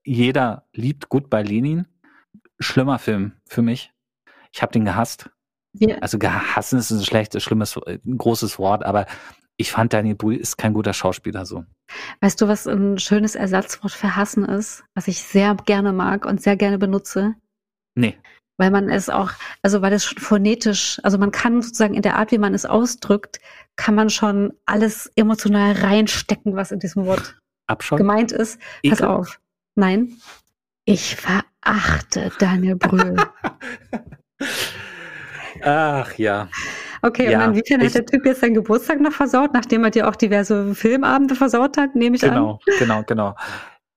Jeder liebt Goodbye Lenin. Schlimmer Film für mich. Ich habe den gehasst. Wir, Also gehassen ist ein schlechtes, schlimmes, äh, ein großes Wort, aber ich fand Daniel Brühl ist kein guter Schauspieler so. weißt du, was ein schönes Ersatzwort für hassen ist, was ich sehr gerne mag und sehr gerne benutze? Nee. Weil man es auch, also weil es schon phonetisch, also man kann sozusagen in der Art, wie man es ausdrückt, kann man schon alles emotional reinstecken, was in diesem Wort Abscheu? gemeint ist. Pass Ekel? auf. Nein. Ich verachte Daniel Brühl. [laughs] Ach ja. Okay, Ja, und inwiefern hat der Typ jetzt seinen Geburtstag noch versaut, nachdem er dir auch diverse Filmabende versaut hat, nehme ich an? Genau, genau, genau.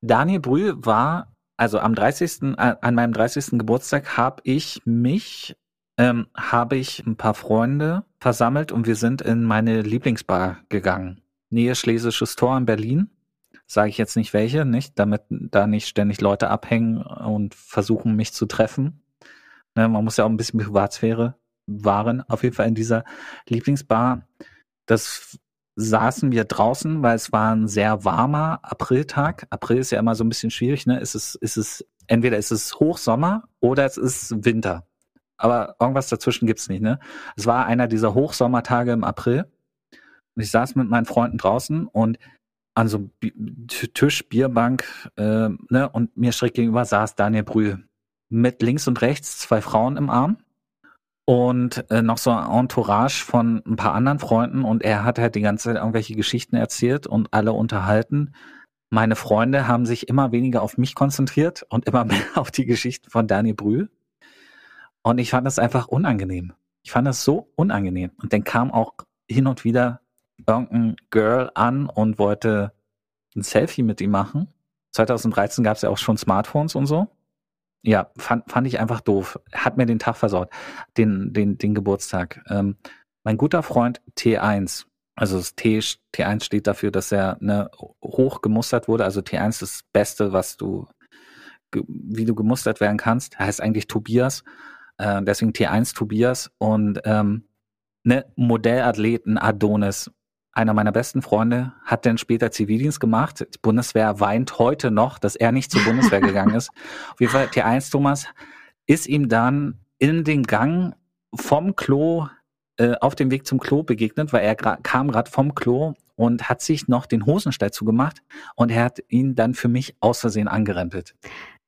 Daniel Brühl war, also am 30., äh, an meinem 30. Geburtstag habe ich mich, ähm, habe ich ein paar Freunde versammelt und wir sind in meine Lieblingsbar gegangen. Nähe Schlesisches Tor in Berlin. Sage ich jetzt nicht welche, nicht, damit da nicht ständig Leute abhängen und versuchen, mich zu treffen. Ne, man muss ja auch ein bisschen Privatsphäre wahren. Auf jeden Fall in dieser Lieblingsbar. Das saßen wir draußen, weil es war ein sehr warmer Apriltag. April ist ja immer so ein bisschen schwierig, ne? Es, ist es, entweder ist es Hochsommer oder es ist Winter. Aber irgendwas dazwischen gibt's nicht, ne? Es war einer dieser Hochsommertage im April. Und ich saß mit meinen Freunden draußen und an so einem Tisch, Bierbank, äh, ne? Und mir schräg gegenüber saß Daniel Brühl. Mit links und rechts zwei Frauen im Arm und äh, noch so ein Entourage von ein paar anderen Freunden und er hat halt die ganze Zeit irgendwelche Geschichten erzählt und alle unterhalten. Meine Freunde haben sich immer weniger auf mich konzentriert und immer [laughs] mehr auf die Geschichten von Daniel Brühl. Und ich fand das einfach unangenehm. Ich fand das so unangenehm. Und dann kam auch hin und wieder irgendein Girl an und wollte ein Selfie mit ihm machen. 2013 gab es ja auch schon Smartphones und so. Ja, fand, fand ich einfach doof. Hat mir den Tag versaut, den, den, den Geburtstag. Ähm, mein guter Freund T1, also das T, T1 steht dafür, dass er ne, hoch gemustert wurde. Also T1 ist das Beste, was du, wie du gemustert werden kannst. Er heißt eigentlich Tobias, äh, deswegen T1 Tobias und ähm, ne, Modellathleten Adonis. Einer meiner besten Freunde hat dann später Zivildienst gemacht. Die Bundeswehr weint heute noch, dass er nicht zur Bundeswehr [laughs] gegangen ist. Auf jeden Fall, T1 Thomas ist ihm dann in den Gang vom Klo, äh, auf dem Weg zum Klo begegnet, weil er kam gerade vom Klo und hat sich noch den Hosenstall zugemacht und er hat ihn dann für mich aus Versehen angerempelt.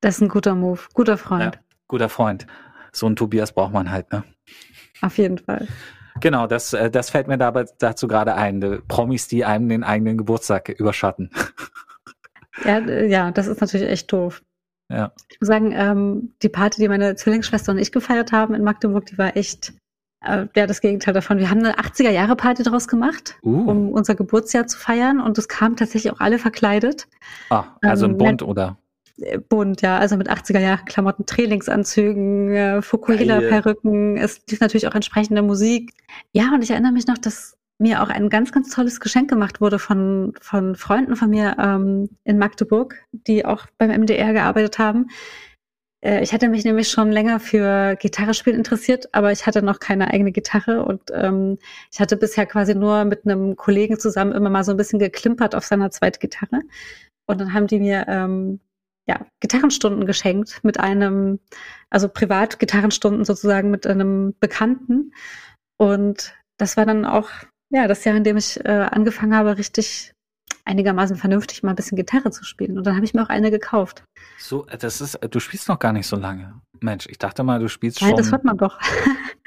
Das ist ein guter Move. Guter Freund. Ja, guter Freund. So ein Tobias braucht man halt, ne? Auf jeden Fall. Genau, das, äh, das fällt mir dabei dazu gerade ein. Promis, die einem den eigenen Geburtstag überschatten. Ja, äh, ja, das ist natürlich echt doof. Ja. Ich muss sagen, ähm, die Party, die meine Zwillingsschwester und ich gefeiert haben in Magdeburg, die war echt, äh, ja, das Gegenteil davon. Wir haben eine 80er-Jahre-Party draus gemacht, Uh. um unser Geburtsjahr zu feiern und es kamen tatsächlich auch alle verkleidet. Ah, also Ähm, ein Bund oder? Äh, Bunt, ja, also mit 80er-Jahre-Klamotten, Trainingsanzügen, äh, Fukuhila-Perücken. Es lief natürlich auch entsprechende Musik. Ja, und ich erinnere mich noch, dass mir auch ein ganz, ganz tolles Geschenk gemacht wurde von, von Freunden von mir ähm, in Magdeburg, die auch beim MDR gearbeitet haben. Äh, ich hatte mich nämlich schon länger für Gitarrespielen interessiert, aber ich hatte noch keine eigene Gitarre und ähm, ich hatte bisher quasi nur mit einem Kollegen zusammen immer mal so ein bisschen geklimpert auf seiner zweiten Gitarre. Und dann haben die mir ähm, ja, Gitarrenstunden geschenkt mit einem, also privat Gitarrenstunden sozusagen mit einem Bekannten. Und das war dann auch ja das Jahr, in dem ich äh, angefangen habe, richtig einigermaßen vernünftig mal ein bisschen Gitarre zu spielen. Und dann habe ich mir auch eine gekauft. So, äh, das ist, du spielst noch gar nicht so lange. Mensch, ich dachte mal, du spielst Nein, schon. das hört man doch. [laughs]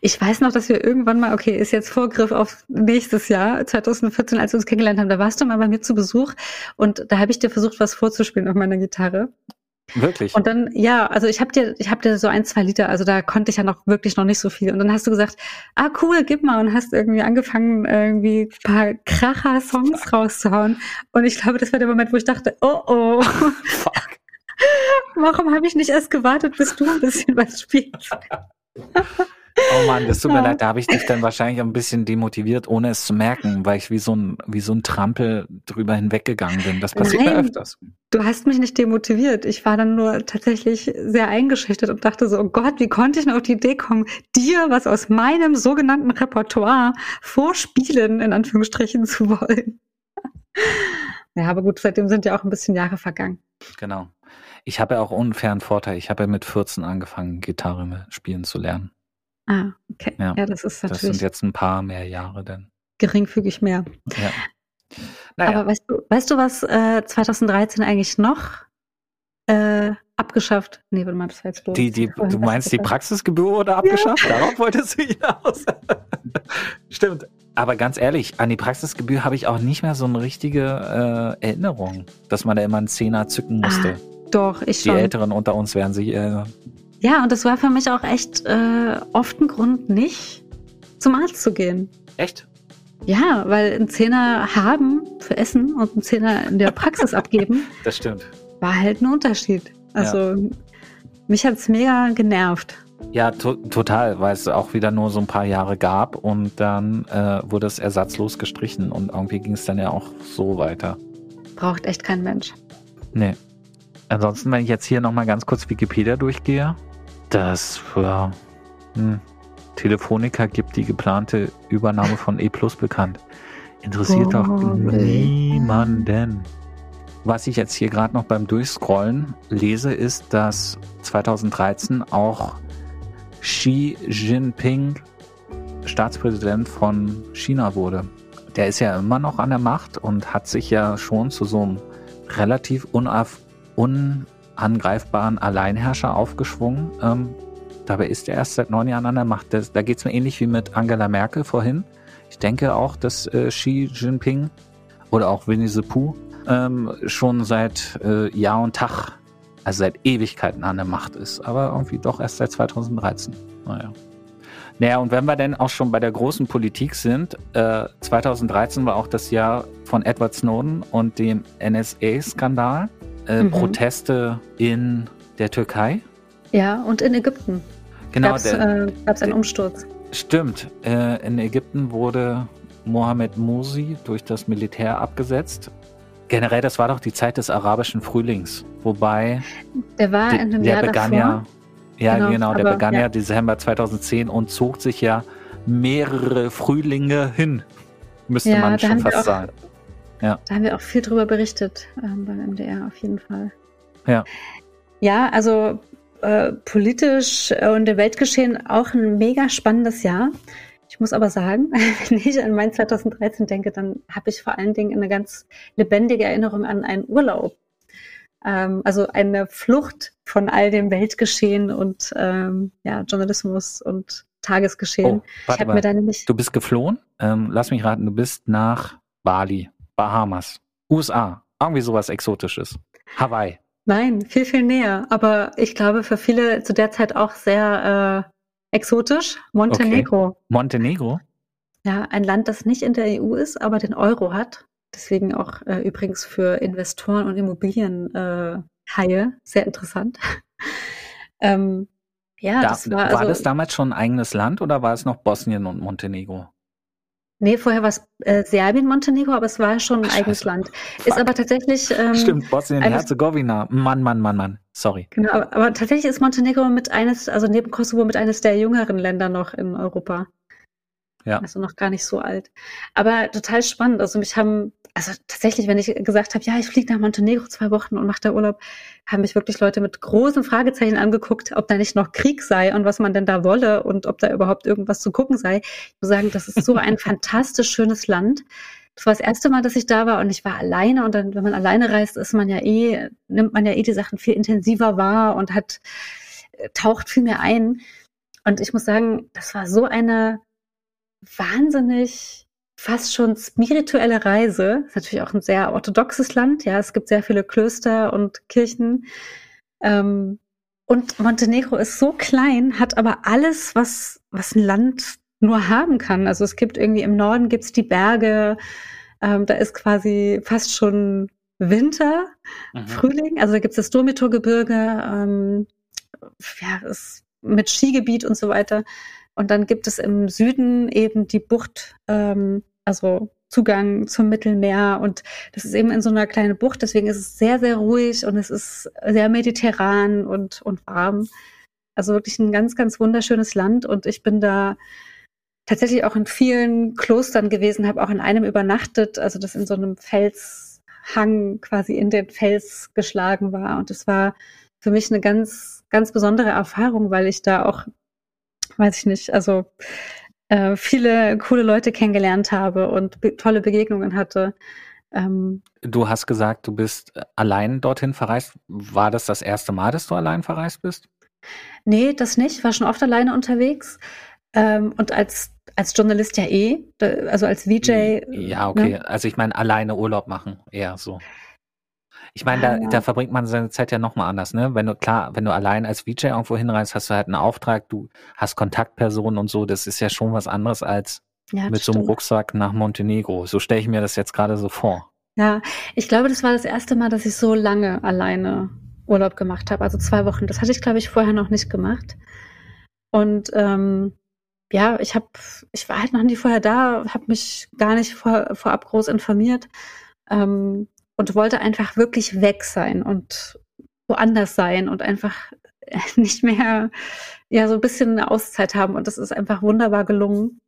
Ich weiß noch, dass wir irgendwann mal, okay, ist jetzt Vorgriff auf nächstes Jahr, 2014, als wir uns kennengelernt haben, da warst du mal bei mir zu Besuch und da habe ich dir versucht, was vorzuspielen auf meiner Gitarre. Wirklich? Und dann, ja, also ich habe dir, ich habe dir so ein, zwei Lieder, also da konnte ich ja noch wirklich noch nicht so viel. Und dann hast du gesagt, ah cool, gib mal und hast irgendwie angefangen, irgendwie ein paar Kracher-Songs rauszuhauen. Und ich glaube, das war der Moment, wo ich dachte, oh oh, Fuck. warum habe ich nicht erst gewartet, bis du ein bisschen was spielst? [laughs] Oh Mann, das tut mir Ja. leid, da habe ich dich dann wahrscheinlich ein bisschen demotiviert, ohne es zu merken, weil ich wie so ein, wie so ein Trampel drüber hinweggegangen bin. Das passiert mir Nein. öfters. Du hast mich nicht demotiviert. Ich war dann nur tatsächlich sehr eingeschüchtert und dachte so, oh Gott, wie konnte ich nur auf die Idee kommen, dir was aus meinem sogenannten Repertoire vorspielen, in Anführungsstrichen, zu wollen. [laughs] Ja, aber gut, seitdem sind ja auch ein bisschen Jahre vergangen. Genau. Ich habe ja auch unfairen Vorteil. Ich habe ja mit 14 angefangen, Gitarre spielen zu lernen. Ah, okay. Ja. Ja, das ist Das natürlich sind jetzt ein paar mehr Jahre denn. geringfügig mehr. Ja. Naja, Aber weißt du, weißt du, was äh, 2013 eigentlich noch äh, abgeschafft? Nee, warte mal, das war jetzt los. die, die, du meinst, die. Praxisgebühr wurde abgeschafft? Darauf wolltest du hinaus. [laughs] Stimmt. Aber ganz ehrlich, an die Praxisgebühr habe ich auch nicht mehr so eine richtige äh, Erinnerung, dass man da immer einen Zehner zücken musste. Doch, ich die schon. Älteren unter uns werden sich äh, Ja, und das war für mich auch echt äh, oft ein Grund, nicht zum Arzt zu gehen. Echt? Ja, weil ein Zehner haben für Essen und ein Zehner in der Praxis abgeben, [laughs] Das stimmt. war halt ein Unterschied. Also mich hat's mega genervt. Ja, to total, weil es auch wieder nur so ein paar Jahre gab und dann äh, wurde es ersatzlos gestrichen und irgendwie ging es dann ja auch so weiter. Braucht echt kein Mensch. Nee. Ansonsten, wenn ich jetzt hier nochmal ganz kurz Wikipedia durchgehe, das für hm, Telefonica gibt die geplante Übernahme von E Plus bekannt. Interessiert doch Oh, niemanden. Was ich jetzt hier gerade noch beim Durchscrollen lese, ist, dass 2013 auch Xi Jinping Staatspräsident von China wurde. Der ist ja immer noch an der Macht und hat sich ja schon zu so einem relativ unauf, unangreifbaren Alleinherrscher aufgeschwungen. Ähm, dabei ist er erst seit neun Jahren an der Macht. Das, da geht es mir ähnlich wie mit Angela Merkel vorhin. Ich denke auch, dass äh, Xi Jinping oder auch Winnie the Pooh ähm, schon seit äh, Jahr und Tag, also seit Ewigkeiten an der Macht ist. Aber irgendwie doch erst seit 2013. Naja. Naja, und wenn wir denn auch schon bei der großen Politik sind, äh, 2013 war auch das Jahr von Edward Snowden und dem NSA-Skandal. Äh, Mhm. Proteste in der Türkei. Ja, und in Ägypten Genau, gab's, der, äh, einen Umsturz. stimmt. Äh, in Ägypten wurde Mohammed Mursi durch das Militär abgesetzt. Generell, das war doch die Zeit des arabischen Frühlings. Wobei Der war in einem der Jahr begann davor. ja, ja genau, Genau, der aber, begann ja. ja. Dezember 2010 und zog sich ja mehrere Frühlinge hin, müsste Ja, man schon fast auch- sagen. Da haben wir auch viel drüber berichtet ähm, beim MDR auf jeden Fall. Ja. Ja, also äh, politisch äh, und im Weltgeschehen auch ein mega spannendes Jahr. Ich muss aber sagen, [laughs] wenn ich an mein 2013 denke, dann habe ich vor allen Dingen eine ganz lebendige Erinnerung an einen Urlaub. Ähm, also eine Flucht von all dem Weltgeschehen und ähm, ja, Journalismus und Tagesgeschehen. Oh, ich warte mir mal. da nämlich Du bist geflohen? Ähm, lass mich raten, du bist nach Bali, Bahamas, USA, irgendwie sowas Exotisches. Hawaii. Nein, viel, viel näher. Aber ich glaube, für viele zu der Zeit auch sehr äh, exotisch. Montenegro. Montenegro? Ja, ein Land, das nicht in der EU ist, aber den Euro hat. Deswegen auch äh, übrigens für Investoren und Immobilienhaie äh, sehr interessant. [laughs] ähm, ja, Da, das war, war also, das damals schon ein eigenes Land oder war es noch Bosnien und Montenegro? Nee, vorher war es äh, Serbien, Montenegro, aber es war schon ein Ach, eigenes scheiße. Land. Fuck. Ist aber tatsächlich, ähm, Stimmt, Bosnien-Herzegowina. Mann, Mann, Mann, Mann. Sorry. Genau, aber, aber tatsächlich ist Montenegro mit eines, also neben Kosovo mit eines der jüngeren Länder noch in Europa. Ja. Also noch gar nicht so alt. Aber total spannend. Also mich haben, also tatsächlich, wenn ich gesagt habe, ja, ich fliege nach Montenegro zwei Wochen und mache da Urlaub, haben mich wirklich Leute mit großen Fragezeichen angeguckt, ob da nicht noch Krieg sei und was man denn da wolle und ob da überhaupt irgendwas zu gucken sei. Ich muss sagen, das ist so ein [laughs] fantastisch schönes Land. Das war das erste Mal, dass ich da war und ich war alleine und dann, wenn man alleine reist, ist man ja eh, nimmt man ja eh die Sachen viel intensiver wahr und hat, äh, taucht viel mehr ein. Und ich muss sagen, das war so eine wahnsinnig fast schon spirituelle Reise. Ist natürlich auch ein sehr orthodoxes Land. Ja, es gibt sehr viele Klöster und Kirchen. Ähm, und Montenegro ist so klein, hat aber alles, was, was ein Land nur haben kann. Also es gibt irgendwie im Norden gibt's die Berge, ähm, da ist quasi fast schon Winter, Mhm. Frühling. Also da gibt's das Domitorgebirge, ähm, ja, ist mit Skigebiet und so weiter. Und dann gibt es im Süden eben die Bucht, ähm, also Zugang zum Mittelmeer. Und das ist eben in so einer kleinen Bucht. Deswegen ist es sehr, sehr ruhig und es ist sehr mediterran und, und warm. Also wirklich ein ganz, ganz wunderschönes Land. Und ich bin da tatsächlich auch in vielen Klostern gewesen, habe auch in einem übernachtet, also das in so einem Felshang quasi in den Fels geschlagen war. Und es war für mich eine ganz, ganz besondere Erfahrung, weil ich da auch, weiß ich nicht, also äh, viele coole Leute kennengelernt habe und be tolle Begegnungen hatte. Ähm, Du hast gesagt, du bist äh, allein dorthin verreist. War das das erste Mal, dass du allein verreist bist? nee, das nicht. Ich war schon oft alleine unterwegs. Ähm, und als, als Journalist ja eh, also als VJ. Ja, okay. Ne? Also ich meine, alleine Urlaub machen, eher so. Ich meine, Ah, da, ja. da verbringt man seine Zeit ja nochmal anders, ne? Wenn du, klar, wenn du allein als VJ irgendwo hinreist, hast du halt einen Auftrag, du hast Kontaktpersonen und so, das ist ja schon was anderes als Ja, mit das so einem stimmt. Rucksack nach Montenegro. So stelle ich mir das jetzt gerade so vor. Ja, ich glaube, das war das erste Mal, dass ich so lange alleine Urlaub gemacht habe, also zwei Wochen. Das hatte ich, glaube ich, vorher noch nicht gemacht. Und ähm, ja, ich habe, ich war halt noch nie vorher da, habe mich gar nicht vor, vorab groß informiert ähm, und wollte einfach wirklich weg sein und woanders sein und einfach [laughs] nicht mehr, ja, so ein bisschen eine Auszeit haben. Und das ist einfach wunderbar gelungen.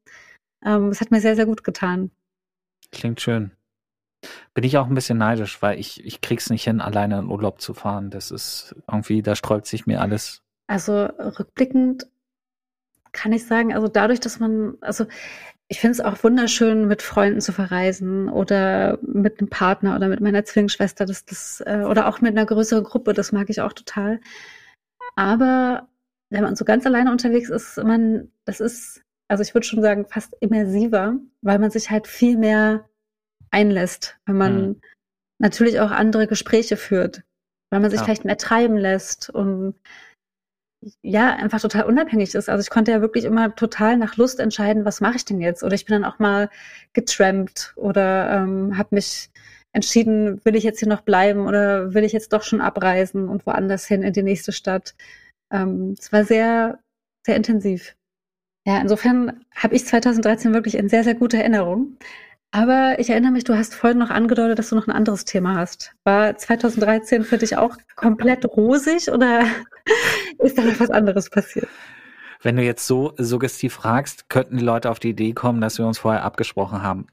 Ähm, es hat mir sehr, sehr gut getan. Klingt schön. Bin ich auch ein bisschen neidisch, weil ich, ich krieg's nicht hin, alleine in Urlaub zu fahren. Das ist irgendwie, da sträubt sich mir alles. Also rückblickend kann ich sagen, also dadurch, dass man, also ich finde es auch wunderschön, mit Freunden zu verreisen oder mit einem Partner oder mit meiner Zwillingsschwester, das, das, äh, oder auch mit einer größeren Gruppe, das mag ich auch total. Aber wenn man so ganz alleine unterwegs ist, man, das ist, also ich würde schon sagen, fast immersiver, weil man sich halt viel mehr einlässt, wenn man Mhm. natürlich auch andere Gespräche führt, weil man sich Ja. vielleicht mehr treiben lässt und ja, einfach total unabhängig ist. Also ich konnte ja wirklich immer total nach Lust entscheiden, was mache ich denn jetzt? Oder ich bin dann auch mal getrampt oder ähm, habe mich entschieden, will ich jetzt hier noch bleiben oder will ich jetzt doch schon abreisen und woanders hin in die nächste Stadt. Ähm, es war sehr, sehr intensiv. Ja, insofern habe ich 2013 wirklich in sehr, sehr gute Erinnerung. Aber ich erinnere mich, du hast vorhin noch angedeutet, dass du noch ein anderes Thema hast. War 2013 für dich auch komplett rosig oder [laughs] ist da noch was anderes passiert? Wenn du jetzt so suggestiv fragst, könnten die Leute auf die Idee kommen, dass wir uns vorher abgesprochen haben.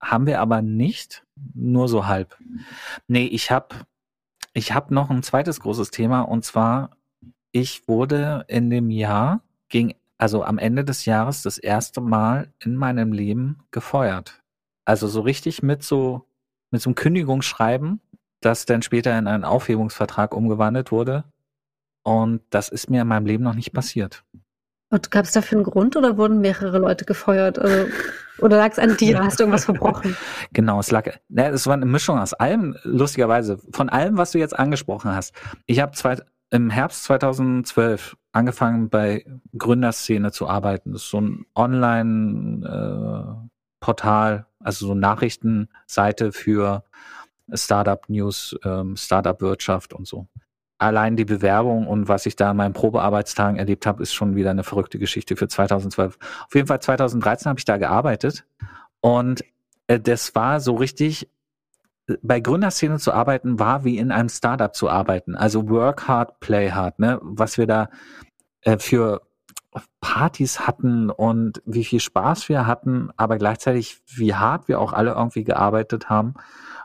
Haben wir aber nicht, nur so halb. Nee, ich habe ich hab noch ein zweites großes Thema und zwar, ich wurde in dem Jahr, ging, also am Ende des Jahres das erste Mal in meinem Leben gefeuert. Also so richtig mit so, mit so einem Kündigungsschreiben, das dann später in einen Aufhebungsvertrag umgewandelt wurde. Und das ist mir in meinem Leben noch nicht passiert. Und gab es dafür einen Grund oder wurden mehrere Leute gefeuert? Also, oder lag es an dir? Hast du irgendwas verbrochen? [laughs] Genau, es lag, ne, es war eine Mischung aus allem, lustigerweise, von allem, was du jetzt angesprochen hast. Ich habe im Herbst 2012 angefangen bei Gründerszene zu arbeiten. Das ist so ein Online-Portal, also so Nachrichtenseite für Startup-News, ähm, Startup-Wirtschaft und so. Allein die Bewerbung und was ich da in meinen Probearbeitstagen erlebt habe, ist schon wieder eine verrückte Geschichte für 2012. Auf jeden Fall 2013 habe ich da gearbeitet und äh, das war so richtig, äh, bei Gründerszene zu arbeiten, war wie in einem Startup zu arbeiten. Also work hard, play hard, ne? Was wir da äh, für Partys hatten und wie viel Spaß wir hatten, aber gleichzeitig wie hart wir auch alle irgendwie gearbeitet haben.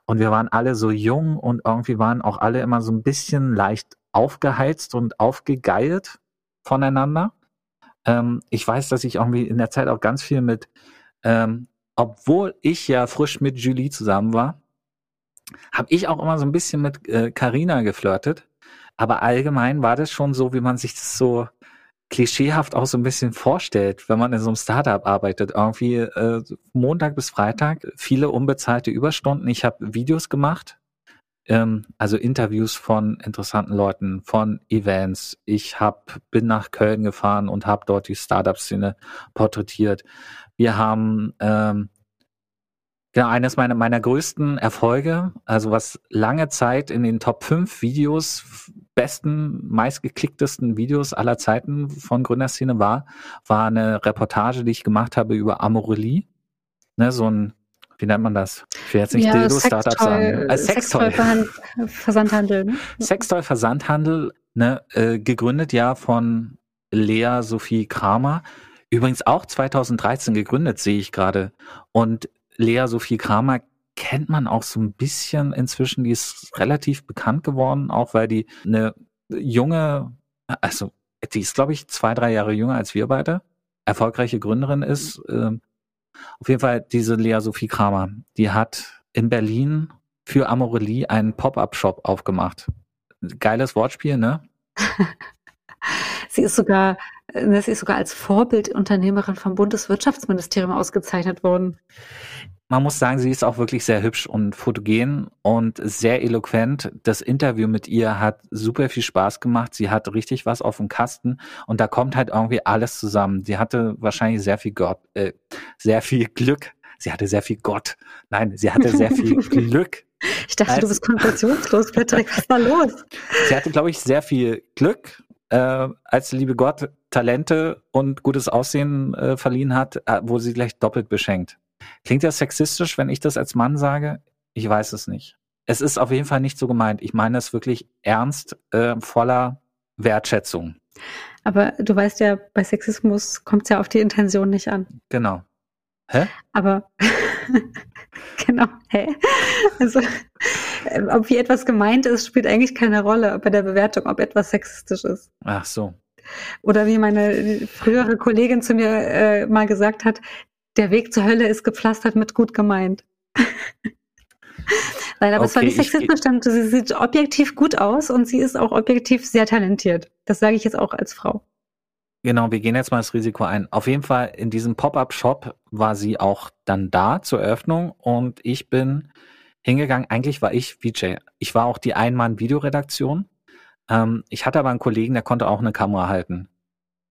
Und wir waren alle so jung und irgendwie waren auch alle immer so ein bisschen leicht aufgeheizt und aufgegeilt voneinander. Ähm, ich weiß, dass ich irgendwie in der Zeit auch ganz viel mit, ähm, obwohl ich ja frisch mit Julie zusammen war, habe ich auch immer so ein bisschen mit äh, Carina geflirtet. Aber allgemein war das schon so, wie man sich das so klischeehaft auch so ein bisschen vorstellt, wenn man in so einem Startup arbeitet. Irgendwie äh, Montag bis Freitag, viele unbezahlte Überstunden. Ich habe Videos gemacht, ähm, also Interviews von interessanten Leuten, von Events. Ich hab, bin nach Köln gefahren und habe dort die Startup-Szene porträtiert. Wir haben ähm, Genau, eines meiner, meiner größten Erfolge, also was lange Zeit in den Top 5 Videos, besten, meistgeklicktesten Videos aller Zeiten von Gründerszene war, war eine Reportage, die ich gemacht habe über Amorelie. Ne, so ein, wie nennt man das? Ich will jetzt nicht Dildo-Startup sagen. Äh, Sextoy. Sextoy Versandhandel. Ne? [laughs] Sextoy Versandhandel, ne, äh, gegründet ja von Lea Sophie Kramer. Übrigens auch 2013 gegründet, sehe ich gerade. Und Lea Sophie Kramer kennt man auch so ein bisschen inzwischen. Die ist relativ bekannt geworden, auch weil die eine junge, also die ist, glaube ich, zwei, drei Jahre jünger als wir beide, erfolgreiche Gründerin ist. Ähm, auf jeden Fall diese Lea Sophie Kramer, die hat in Berlin für Amorelie einen Pop-up-Shop aufgemacht. Geiles Wortspiel, ne? [laughs] Sie ist sogar, äh, sie ist sogar als Vorbildunternehmerin vom Bundeswirtschaftsministerium ausgezeichnet worden. Man muss sagen, sie ist auch wirklich sehr hübsch und fotogen und sehr eloquent. Das Interview mit ihr hat super viel Spaß gemacht. Sie hat richtig was auf dem Kasten und da kommt halt irgendwie alles zusammen. Sie hatte wahrscheinlich sehr viel Gott, äh, sehr viel Glück. Sie hatte sehr viel Gott. Nein, sie hatte sehr viel [laughs] Glück. Ich dachte, Als- du bist konfessionslos, Patrick. Was war los? [laughs] Sie hatte, glaube ich, sehr viel Glück, äh, als liebe Gott Talente und gutes Aussehen äh, verliehen hat, äh, wo sie gleich doppelt beschenkt. Klingt das sexistisch, wenn ich das als Mann sage? Ich weiß es nicht. Es ist auf jeden Fall nicht so gemeint. Ich meine es wirklich ernst, äh, voller Wertschätzung. Aber du weißt ja, bei Sexismus kommt es ja auf die Intention nicht an. Genau. Hä? Aber [laughs] genau, hä? Also, ob wie etwas gemeint ist, spielt eigentlich keine Rolle bei der Bewertung, ob etwas sexistisch ist. Ach so. Oder wie meine frühere Kollegin zu mir äh, mal gesagt hat, der Weg zur Hölle ist gepflastert mit gut gemeint. [laughs] Nein, aber es war Okay, nicht ich- sexistisch, denn sie sieht objektiv gut aus und sie ist auch objektiv sehr talentiert. Das sage ich jetzt auch als Frau. Genau, wir gehen jetzt mal das Risiko ein. Auf jeden Fall in diesem Pop-up-Shop war sie auch dann da zur Eröffnung und ich bin hingegangen. Eigentlich war ich VJ. Ich war auch die Ein-Mann-Videoredaktion. Ähm, ich hatte aber einen Kollegen, der konnte auch eine Kamera halten.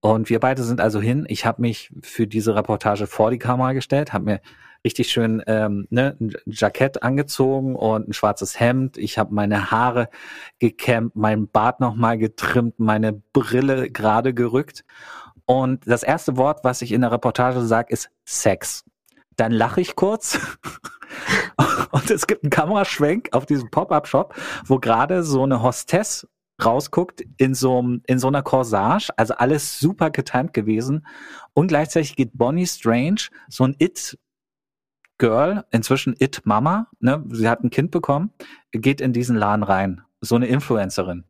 Und wir beide sind also hin. Ich habe mich für diese Reportage vor die Kamera gestellt, habe mir richtig schön ähm, ne, ein Jackett angezogen und ein schwarzes Hemd. Ich habe meine Haare gekämmt, meinen Bart nochmal getrimmt, meine Brille gerade gerückt. Und das erste Wort, was ich in der Reportage sage, ist Sex. Dann lache ich kurz [laughs] und es gibt einen Kameraschwenk auf diesem Pop-up-Shop, wo gerade so eine Hostess rausguckt in so, in so einer Corsage, also alles super getimt gewesen. Und gleichzeitig geht Bonnie Strange, so ein It Girl, inzwischen It Mama, ne, sie hat ein Kind bekommen, geht in diesen Laden rein. So eine Influencerin.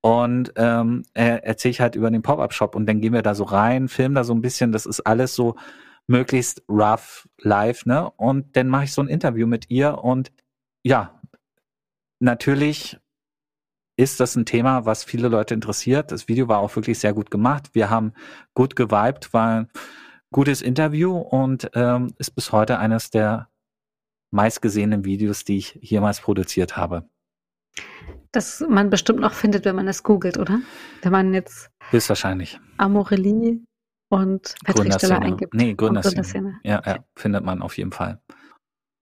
Und ähm, äh, erzähle ich halt über den Pop-Up-Shop und dann gehen wir da so rein, filmen da so ein bisschen, das ist alles so möglichst rough live, ne? Und dann mache ich so ein Interview mit ihr und ja, natürlich ist das ein Thema, was viele Leute interessiert. Das Video war auch wirklich sehr gut gemacht. Wir haben gut geweibt, war ein gutes Interview und ähm, ist bis heute eines der meistgesehenen Videos, die ich jemals produziert habe. Das man bestimmt noch findet, wenn man es googelt, oder? Wenn man jetzt Höchstwahrscheinlich. Amorelie und Patrick Steller Gründerszene. eingibt. Nee, Und Gründerszene. Gründerszene. Ja, ja, findet man auf jeden Fall.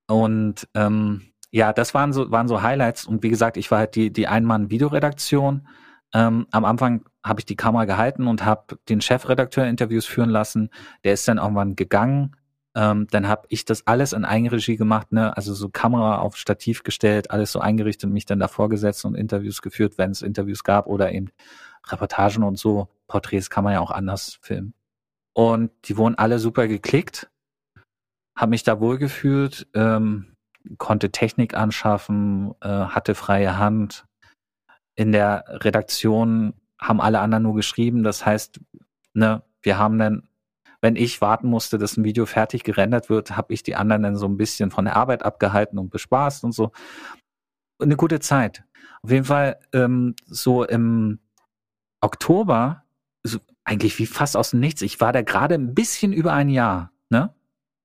Und ähm, ja, das waren so, waren so Highlights. Und wie gesagt, ich war halt die, die Ein-Mann-Videoredaktion. Ähm, am Anfang habe ich die Kamera gehalten und habe den Chefredakteur Interviews führen lassen. Der ist dann irgendwann gegangen. Ähm, dann habe ich das alles in Eigenregie gemacht, ne? also so Kamera auf Stativ gestellt, alles so eingerichtet, mich dann davor gesetzt und Interviews geführt, wenn es Interviews gab oder eben Reportagen und so, Porträts kann man ja auch anders filmen. Und die wurden alle super geklickt, habe mich da wohlgefühlt, ähm, konnte Technik anschaffen, äh, hatte freie Hand. In der Redaktion haben alle anderen nur geschrieben. Das heißt, ne, wir haben dann, wenn ich warten musste, dass ein Video fertig gerendert wird, habe ich die anderen dann so ein bisschen von der Arbeit abgehalten und bespaßt und so. Eine gute Zeit. Auf jeden Fall ähm, so im Oktober, so eigentlich wie fast aus dem Nichts. Ich war da gerade ein bisschen über ein Jahr, ne?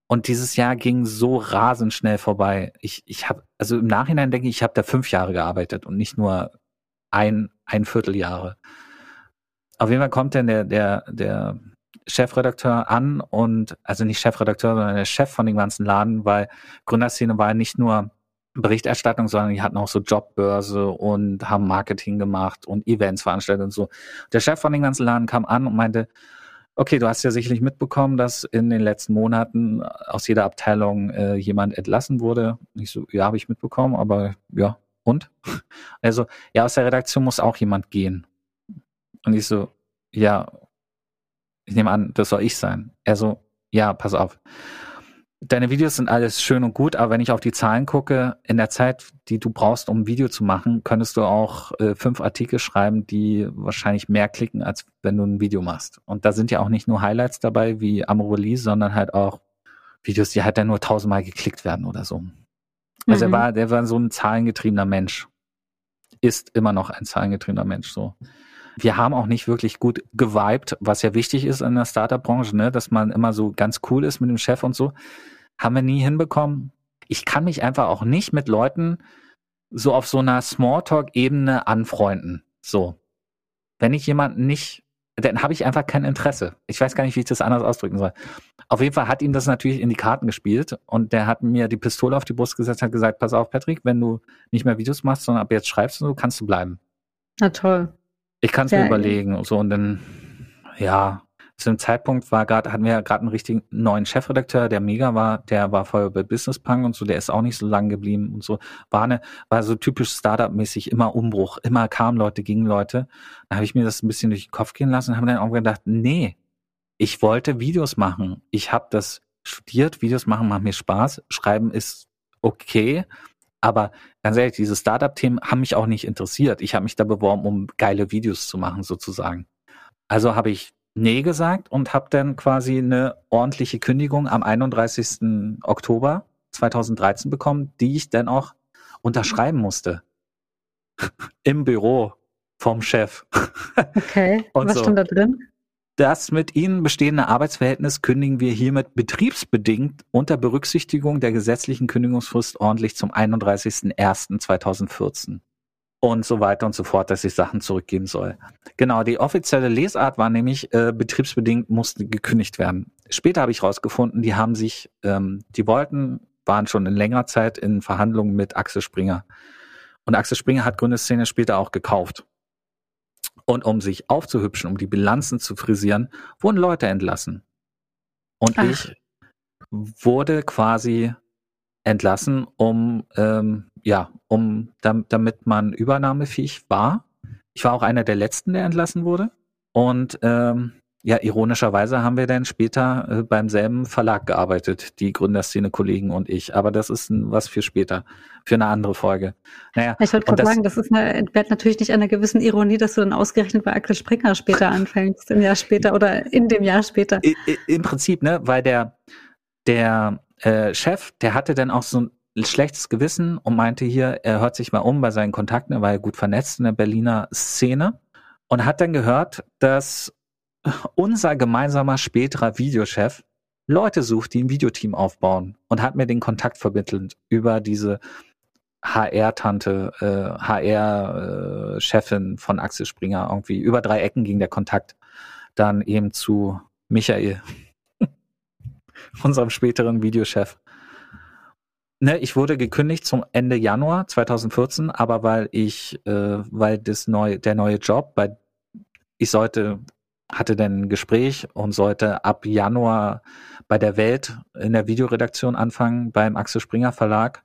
Und dieses Jahr ging so rasend schnell vorbei. Ich, ich habe, also im Nachhinein denke ich, ich habe da fünf Jahre gearbeitet und nicht nur ein, ein Vierteljahre. Auf jeden Fall kommt dann der, der, der Chefredakteur an und, also nicht Chefredakteur, sondern der Chef von dem ganzen Laden, weil Gründerszene war ja nicht nur Berichterstattung, sondern die hatten auch so Jobbörse und haben Marketing gemacht und Events veranstaltet und so. Der Chef von dem ganzen Laden kam an und meinte, okay, du hast ja sicherlich mitbekommen, dass in den letzten Monaten aus jeder Abteilung äh, jemand entlassen wurde. Ich so, ja, habe ich mitbekommen, aber ja, und? [laughs] Also, ja, aus der Redaktion muss auch jemand gehen. Und ich so, ja, ich nehme an, das soll ich sein. Er so, ja, pass auf. Deine Videos sind alles schön und gut, aber wenn ich auf die Zahlen gucke, in der Zeit, die du brauchst, um ein Video zu machen, könntest du auch äh, fünf Artikel schreiben, die wahrscheinlich mehr klicken, als wenn du ein Video machst. Und da sind ja auch nicht nur Highlights dabei wie Amorelie, sondern halt auch Videos, die halt dann nur tausendmal geklickt werden oder so. Also er Mhm. war, der war so ein zahlengetriebener Mensch. Ist immer noch ein zahlengetriebener Mensch, so. Wir haben auch nicht wirklich gut gewiped, was ja wichtig ist in der Startup-Branche, ne, dass man immer so ganz cool ist mit dem Chef und so. Haben wir nie hinbekommen. Ich kann mich einfach auch nicht mit Leuten so auf so einer Smalltalk-Ebene anfreunden. So. Wenn ich jemanden nicht, dann habe ich einfach kein Interesse. Ich weiß gar nicht, wie ich das anders ausdrücken soll. Auf jeden Fall hat ihm das natürlich in die Karten gespielt und der hat mir die Pistole auf die Brust gesetzt, hat gesagt, pass auf, Patrick, wenn du nicht mehr Videos machst, sondern ab jetzt schreibst und so, kannst du bleiben. Na toll. Ich kann es mir überlegen. Und so und dann, ja, zu dem Zeitpunkt war gerade, hatten wir ja gerade einen richtigen neuen Chefredakteur, der mega war, der war vorher bei Business Punk und so, der ist auch nicht so lang geblieben und so. War eine, war so typisch Startup-mäßig, immer Umbruch, immer kamen Leute, gingen Leute. Da habe ich mir das ein bisschen durch den Kopf gehen lassen und habe dann auch gedacht, nee, ich wollte Videos machen. Ich habe das studiert, Videos machen macht mir Spaß, schreiben ist okay, aber ganz ehrlich, diese Startup-Themen haben mich auch nicht interessiert. Ich habe mich da beworben, um geile Videos zu machen, sozusagen. Also habe ich Nee gesagt und habe dann quasi eine ordentliche Kündigung am 31. Oktober 2013 bekommen, die ich dann auch unterschreiben musste. [laughs] Im Büro vom Chef. Okay. [laughs] Und Was so. stand da drin? Das mit Ihnen bestehende Arbeitsverhältnis kündigen wir hiermit betriebsbedingt unter Berücksichtigung der gesetzlichen Kündigungsfrist ordentlich zum 31.01.2014. Und so weiter und so fort, dass ich Sachen zurückgeben soll. Genau, die offizielle Lesart war nämlich, äh, betriebsbedingt musste gekündigt werden. Später habe ich rausgefunden, die haben sich, ähm, die wollten, waren schon in längerer Zeit in Verhandlungen mit Axel Springer. Und Axel Springer hat Gründerszene später auch gekauft. Und um sich aufzuhübschen, um die Bilanzen zu frisieren, wurden Leute entlassen. Und Ach. ich wurde quasi entlassen, um ähm, ja, um dam- damit man übernahmefähig war. Ich war auch einer der letzten, der entlassen wurde. Und ähm, ja, ironischerweise haben wir dann später äh, beim selben Verlag gearbeitet, die Gründerszene-Kollegen und ich. Aber das ist was für später, für eine andere Folge. Naja, Ich wollte gerade sagen, das ist eine, entbehrt natürlich nicht einer gewissen Ironie, dass du dann ausgerechnet bei Axel Springer später [laughs] anfängst, im Jahr später oder in dem Jahr später. Im Prinzip, ne, weil der, der äh, Chef, der hatte dann auch so ein schlechtes Gewissen und meinte hier, er hört sich mal um bei seinen Kontakten, er war ja gut vernetzt in der Berliner Szene und hat dann gehört, dass unser gemeinsamer späterer Videochef Leute sucht, die ein Videoteam aufbauen und hat mir den Kontakt vermittelt über diese HR-Tante, äh, HR-Chefin von Axel Springer irgendwie. Über drei Ecken ging der Kontakt dann eben zu Michael, [laughs] unserem späteren Videochef. Ne, ich wurde gekündigt zum Ende Januar 2014, aber weil ich, äh, weil das neue, der neue Job, bei, ich sollte, hatte dann ein Gespräch und sollte ab Januar bei der Welt in der Videoredaktion anfangen beim Axel Springer Verlag.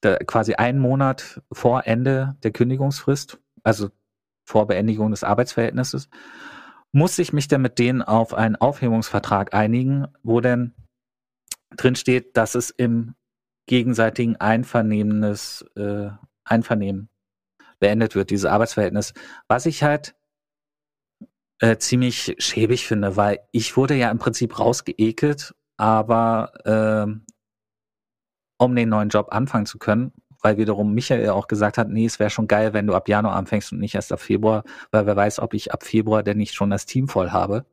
Da, quasi einen Monat vor Ende der Kündigungsfrist. Also vor Beendigung des Arbeitsverhältnisses, musste ich mich dann mit denen auf einen Aufhebungsvertrag einigen, wo dann drin steht, dass es im gegenseitigen Einvernehmenes, äh, Einvernehmen beendet wird, dieses Arbeitsverhältnis. Was ich halt äh, ziemlich schäbig finde, weil ich wurde ja im Prinzip rausgeekelt, aber ähm, um den neuen Job anfangen zu können, weil wiederum Michael auch gesagt hat, nee, es wäre schon geil, wenn du ab Januar anfängst und nicht erst ab Februar, weil wer weiß, ob ich ab Februar denn nicht schon das Team voll habe,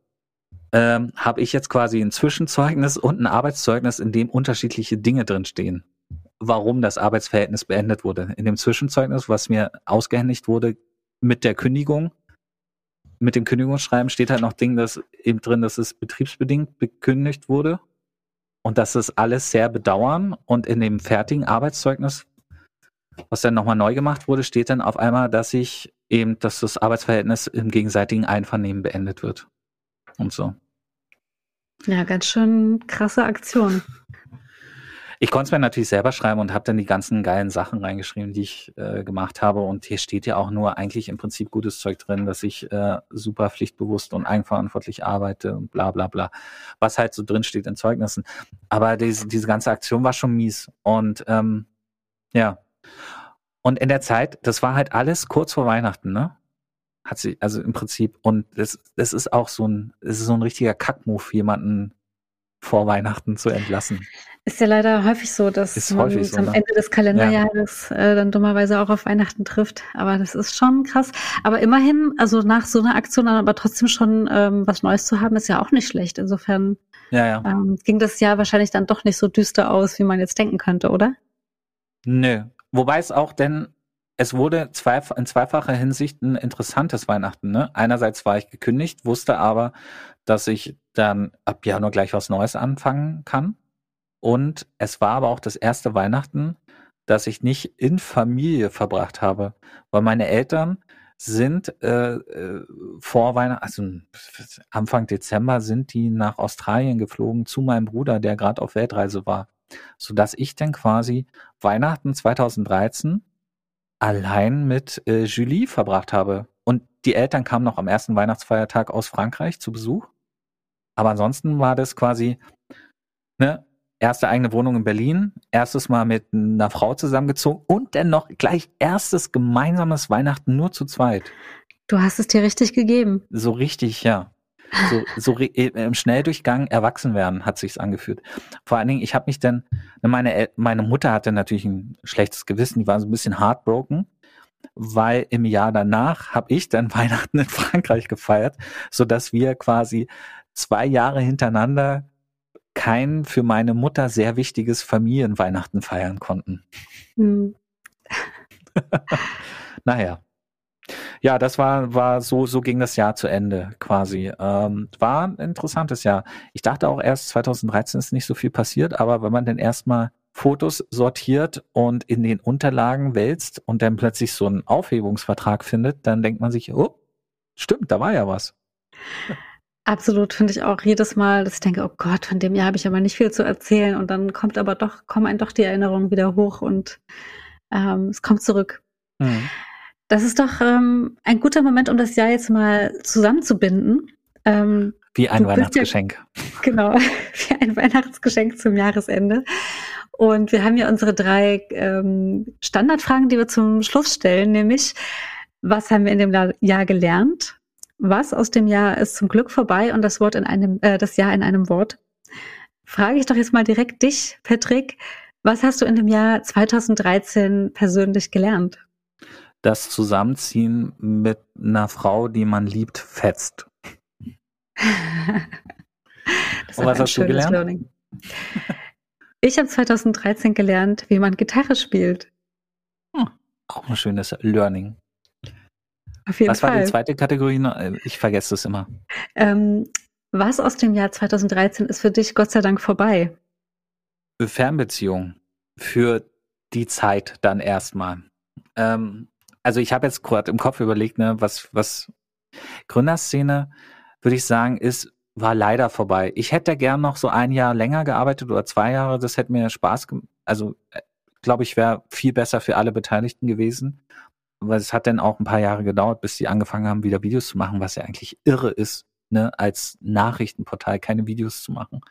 ähm, habe ich jetzt quasi ein Zwischenzeugnis und ein Arbeitszeugnis, in dem unterschiedliche Dinge drinstehen, warum das Arbeitsverhältnis beendet wurde. In dem Zwischenzeugnis, was mir ausgehändigt wurde mit der Kündigung, mit dem Kündigungsschreiben steht halt noch Ding, dass eben drin, dass es betriebsbedingt gekündigt wurde und dass es alles sehr bedauern. Und in dem fertigen Arbeitszeugnis, was dann nochmal neu gemacht wurde, steht dann auf einmal, dass ich eben, dass das Arbeitsverhältnis im gegenseitigen Einvernehmen beendet wird. Und so. Ja, ganz schön krasse Aktion. Ich konnte es mir natürlich selber schreiben und habe dann die ganzen geilen Sachen reingeschrieben, die ich äh, gemacht habe. Und hier steht ja auch nur eigentlich im Prinzip gutes Zeug drin, dass ich äh, super pflichtbewusst und eigenverantwortlich arbeite und bla bla bla. Was halt so drin steht in Zeugnissen. Aber diese, diese ganze Aktion war schon mies. Und ähm, ja. Und in der Zeit, das war halt alles kurz vor Weihnachten, ne? Hat sie, also im Prinzip, und das, das ist auch so ein, das ist so ein richtiger Kackmove, jemanden vor Weihnachten zu entlassen. Ist ja leider häufig so, dass Ist man so, am ne? Ende des Kalenderjahres äh, dann dummerweise auch auf Weihnachten trifft. Aber das ist schon krass. Aber immerhin, also nach so einer Aktion dann aber trotzdem schon ähm, was Neues zu haben, ist ja auch nicht schlecht. Insofern Ja, ja. ähm, ging das Jahr wahrscheinlich dann doch nicht so düster aus, wie man jetzt denken könnte, oder? Nö. Wobei es auch denn, es wurde zwei, in zweifacher Hinsicht ein interessantes Weihnachten. Ne? Einerseits war ich gekündigt, wusste aber, dass ich dann ab Januar gleich was Neues anfangen kann. Und es war aber auch das erste Weihnachten, das ich nicht in Familie verbracht habe, weil meine Eltern sind äh, äh, vor Weihnachten, also Anfang Dezember sind die nach Australien geflogen zu meinem Bruder, der gerade auf Weltreise war, sodass ich dann quasi Weihnachten 2013 allein mit äh, Julie verbracht habe. Und die Eltern kamen noch am ersten Weihnachtsfeiertag aus Frankreich zu Besuch. Aber ansonsten war das quasi, ne, erste eigene Wohnung in Berlin, erstes Mal mit einer Frau zusammengezogen und dann noch gleich erstes gemeinsames Weihnachten nur zu zweit. Du hast es dir richtig gegeben. So richtig, ja. So, so äh, im Schnelldurchgang erwachsen werden, hat sich's angefühlt. Vor allen Dingen, ich habe mich dann, ne, meine, meine Mutter hatte natürlich ein schlechtes Gewissen, die war so ein bisschen heartbroken, weil im Jahr danach habe ich dann [laughs] Weihnachten in Frankreich gefeiert, so dass wir quasi zwei Jahre hintereinander kein für meine Mutter sehr wichtiges Familienweihnachten feiern konnten. Hm. [laughs] Naja. Ja, das war, war so, so ging das Jahr zu Ende quasi. Ähm, war ein interessantes Jahr. Ich dachte auch erst 2013 ist nicht so viel passiert, aber wenn man dann erstmal Fotos sortiert und in den Unterlagen wälzt und dann plötzlich so einen Aufhebungsvertrag findet, dann denkt man sich, oh, stimmt, da war ja was. Absolut, finde ich auch jedes Mal, dass ich denke, oh Gott, von dem Jahr habe ich aber nicht viel zu erzählen. Und dann kommt aber doch, kommen einem doch die Erinnerungen wieder hoch und ähm, es kommt zurück. Hm. Das ist doch ähm, ein guter Moment, um das Jahr jetzt mal zusammenzubinden. Ähm, Wie ein bist ja- Weihnachtsgeschenk. genau, [laughs] wie ein Weihnachtsgeschenk zum Jahresende. Und wir haben ja unsere drei ähm, Standardfragen, die wir zum Schluss stellen, nämlich, was haben wir in dem Jahr gelernt? Was aus dem Jahr ist zum Glück vorbei und das Wort in einem, äh, das Jahr in einem Wort? Frage ich doch jetzt mal direkt dich, Patrick. Was hast du in dem Jahr 2013 persönlich gelernt? Das Zusammenziehen mit einer Frau, die man liebt, fetzt. [laughs] Das Und was ein hast du schönes gelernt? Learning. Ich habe 2013 gelernt, wie man Gitarre spielt. Auch ein schönes Learning. Auf jeden Was war Fall. die zweite Kategorie? Äh, Ich vergesse es immer. Ähm, was aus dem Jahr 2013 ist für dich Gott sei Dank vorbei? Fernbeziehung für die Zeit dann erstmal. Ähm, also ich habe jetzt gerade im Kopf überlegt, ne, was, was Gründerszene, würde ich sagen, ist, war leider vorbei. Ich hätte gern noch so ein Jahr länger gearbeitet oder zwei Jahre, das hätte mir Spaß gemacht. Also, glaube ich, wäre viel besser für alle Beteiligten gewesen. Weil es hat dann auch ein paar Jahre gedauert, bis die angefangen haben, wieder Videos zu machen, was ja eigentlich irre ist, ne, als Nachrichtenportal keine Videos zu machen.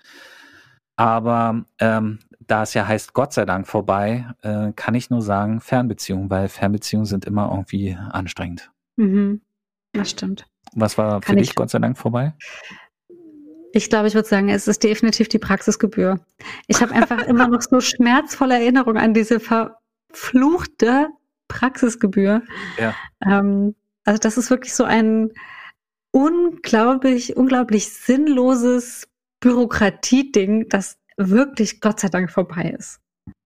Aber ähm, da es ja heißt Gott sei Dank vorbei, äh, kann ich nur sagen Fernbeziehungen, weil Fernbeziehungen sind immer irgendwie anstrengend. Mhm. Das stimmt. Was war Kann für ich- dich Gott sei Dank vorbei? Ich glaube, ich würde sagen, es ist definitiv die Praxisgebühr. Ich habe einfach immer noch so [laughs] schmerzvolle Erinnerungen an diese verfluchte Praxisgebühr. Ja. Ähm, also das ist wirklich so ein unglaublich, unglaublich sinnloses Bürokratieding, das wirklich Gott sei Dank vorbei ist.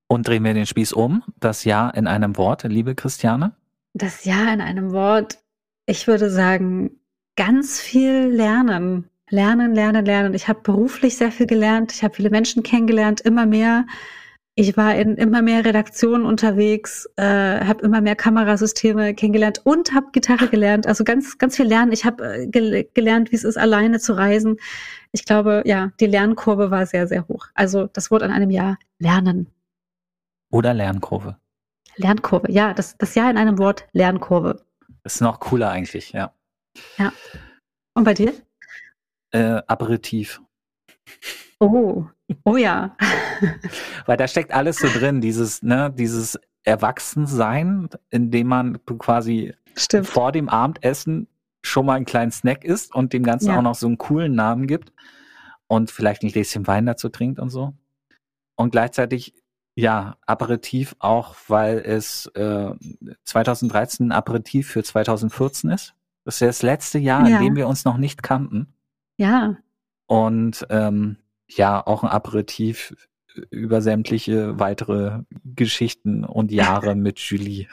Und drehen wir den Spieß um. Das Ja in einem Wort, liebe Christiane. Das Ja in einem Wort, ich würde sagen, ganz viel lernen. Lernen, lernen, lernen. Ich habe beruflich sehr viel gelernt. Ich habe viele Menschen kennengelernt, immer mehr. Ich war in immer mehr Redaktionen unterwegs, äh, habe immer mehr Kamerasysteme kennengelernt und habe Gitarre gelernt. Also ganz, ganz viel lernen. Ich habe äh, gel gelernt, wie es ist, alleine zu reisen. Ich glaube, ja, die Lernkurve war sehr, sehr hoch. Also das Wort an einem Jahr Lernen. Oder Lernkurve. Lernkurve. Ja, das, das Jahr in einem Wort Lernkurve. Ist noch cooler eigentlich, ja. Und bei dir? Äh, Aperitif. Oh, [laughs] oh ja. Weil da steckt alles so drin, dieses, ne, dieses Erwachsensein, indem man quasi Stimmt. vor dem Abendessen schon mal einen kleinen Snack isst und dem Ganzen Ja. auch noch so einen coolen Namen gibt und vielleicht ein Gläschen Wein dazu trinkt und so. Und gleichzeitig, ja, Aperitif auch, weil es äh, 2013 ein Aperitif für 2014 ist. Das ist ja das letzte Jahr, Ja. in dem wir uns noch nicht kannten. Ja, Und ähm, ja, auch ein Aperitif über sämtliche weitere Geschichten und Jahre [laughs] mit Julie.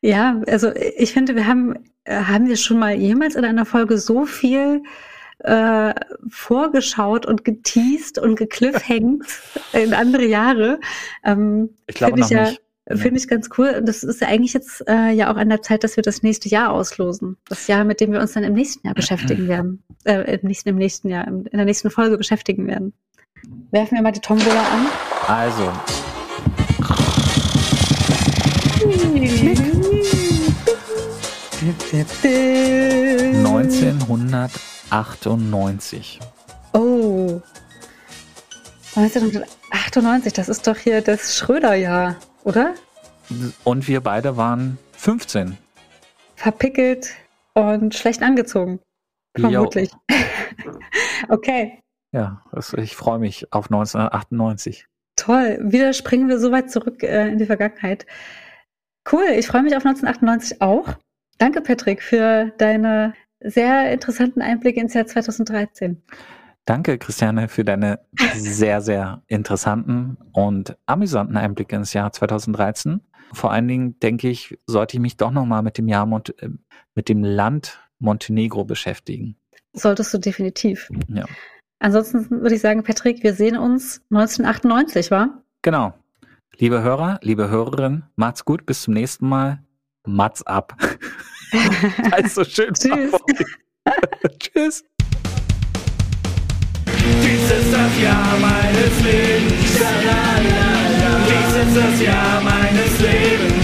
ja, also ich finde, wir haben, äh, haben wir schon mal jemals in einer Folge so viel äh, vorgeschaut und geteased und [laughs] gekliffhängt in andere Jahre. Ähm, Ich glaube noch ich ja- nicht. Finde ich ganz cool. Und das ist ja eigentlich jetzt äh, ja auch an der Zeit, dass wir das nächste Jahr auslosen. Das Jahr, mit dem wir uns dann im nächsten Jahr beschäftigen werden. Äh, im nächsten, im nächsten Jahr, in der nächsten Folge beschäftigen werden. Werfen wir mal die Tombola an. Also, Äh. 1998. Oh. 1998, das ist doch hier das Schröder-Jahr, oder? Und wir beide waren 15. Verpickelt und schlecht angezogen. Jo. Vermutlich. [laughs] okay, Ja, ich freue mich auf 1998. toll. Wieder springen wir so weit zurück äh, in die Vergangenheit. Cool, ich freue mich auf 1998 auch. Danke, Patrick, für deine sehr interessanten Einblicke ins Jahr 2013. Danke, Christiane, für deine sehr, sehr interessanten und amüsanten Einblicke ins Jahr 2013. Vor allen Dingen, denke ich, sollte ich mich doch nochmal mit dem Jahr Mont äh, mit dem Land Montenegro beschäftigen. Solltest du definitiv. Ja. Ansonsten würde ich sagen, Patrick, wir sehen uns 1998, wa? Genau. Liebe Hörer, liebe Hörerinnen, macht's gut, bis zum nächsten Mal. Mats ab. [laughs] Weil es so schön Tschüss. [laughs] Tschüss. Dies ist das Jahr meines Lebens. Dies ist das Jahr meines Lebens.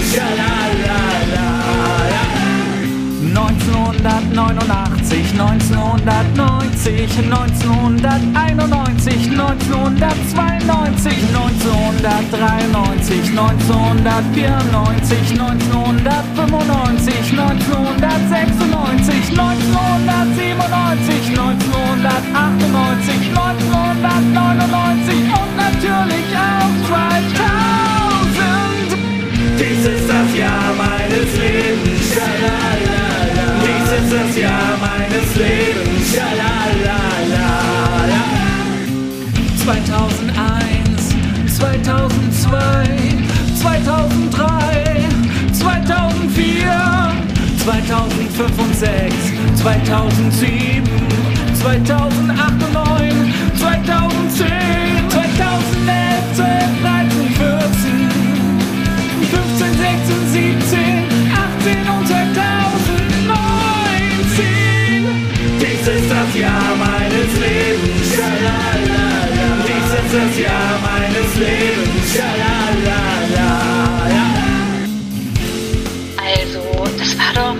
1989, 1990, 1991, 1992, 1993, 1994, 1995, 1996, 1997, 1998, 1999 und natürlich auch 2000. Dies ist das Jahr meines Lebens. Das Jahr meines Lebens. Schalalala. 2001, 2002, 2003, 2004, 2005 und 6, 2007, 2008 und 9, 2010, 2011, das Jahr meines Lebens. Schalalala. Dies ist das Jahr meines Lebens. Schalalala. Also war doch,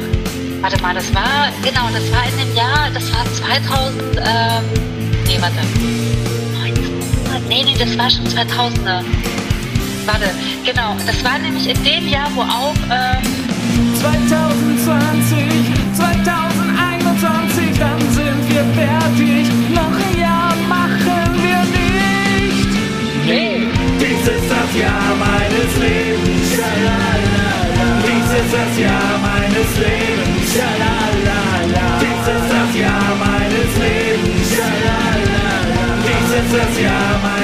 warte mal, das war, genau, das war in dem Jahr, das war 2000, ähm, nee, warte. 1900, Nee, nee, das war schon 2000er. Warte, genau, das war nämlich in dem Jahr, wo auch, ähm, 2020, Jahr meines Lebens. Schalalala. Dies ist das Jahr meines Lebens. Schalalala. Dies ist das Jahr meines Lebens.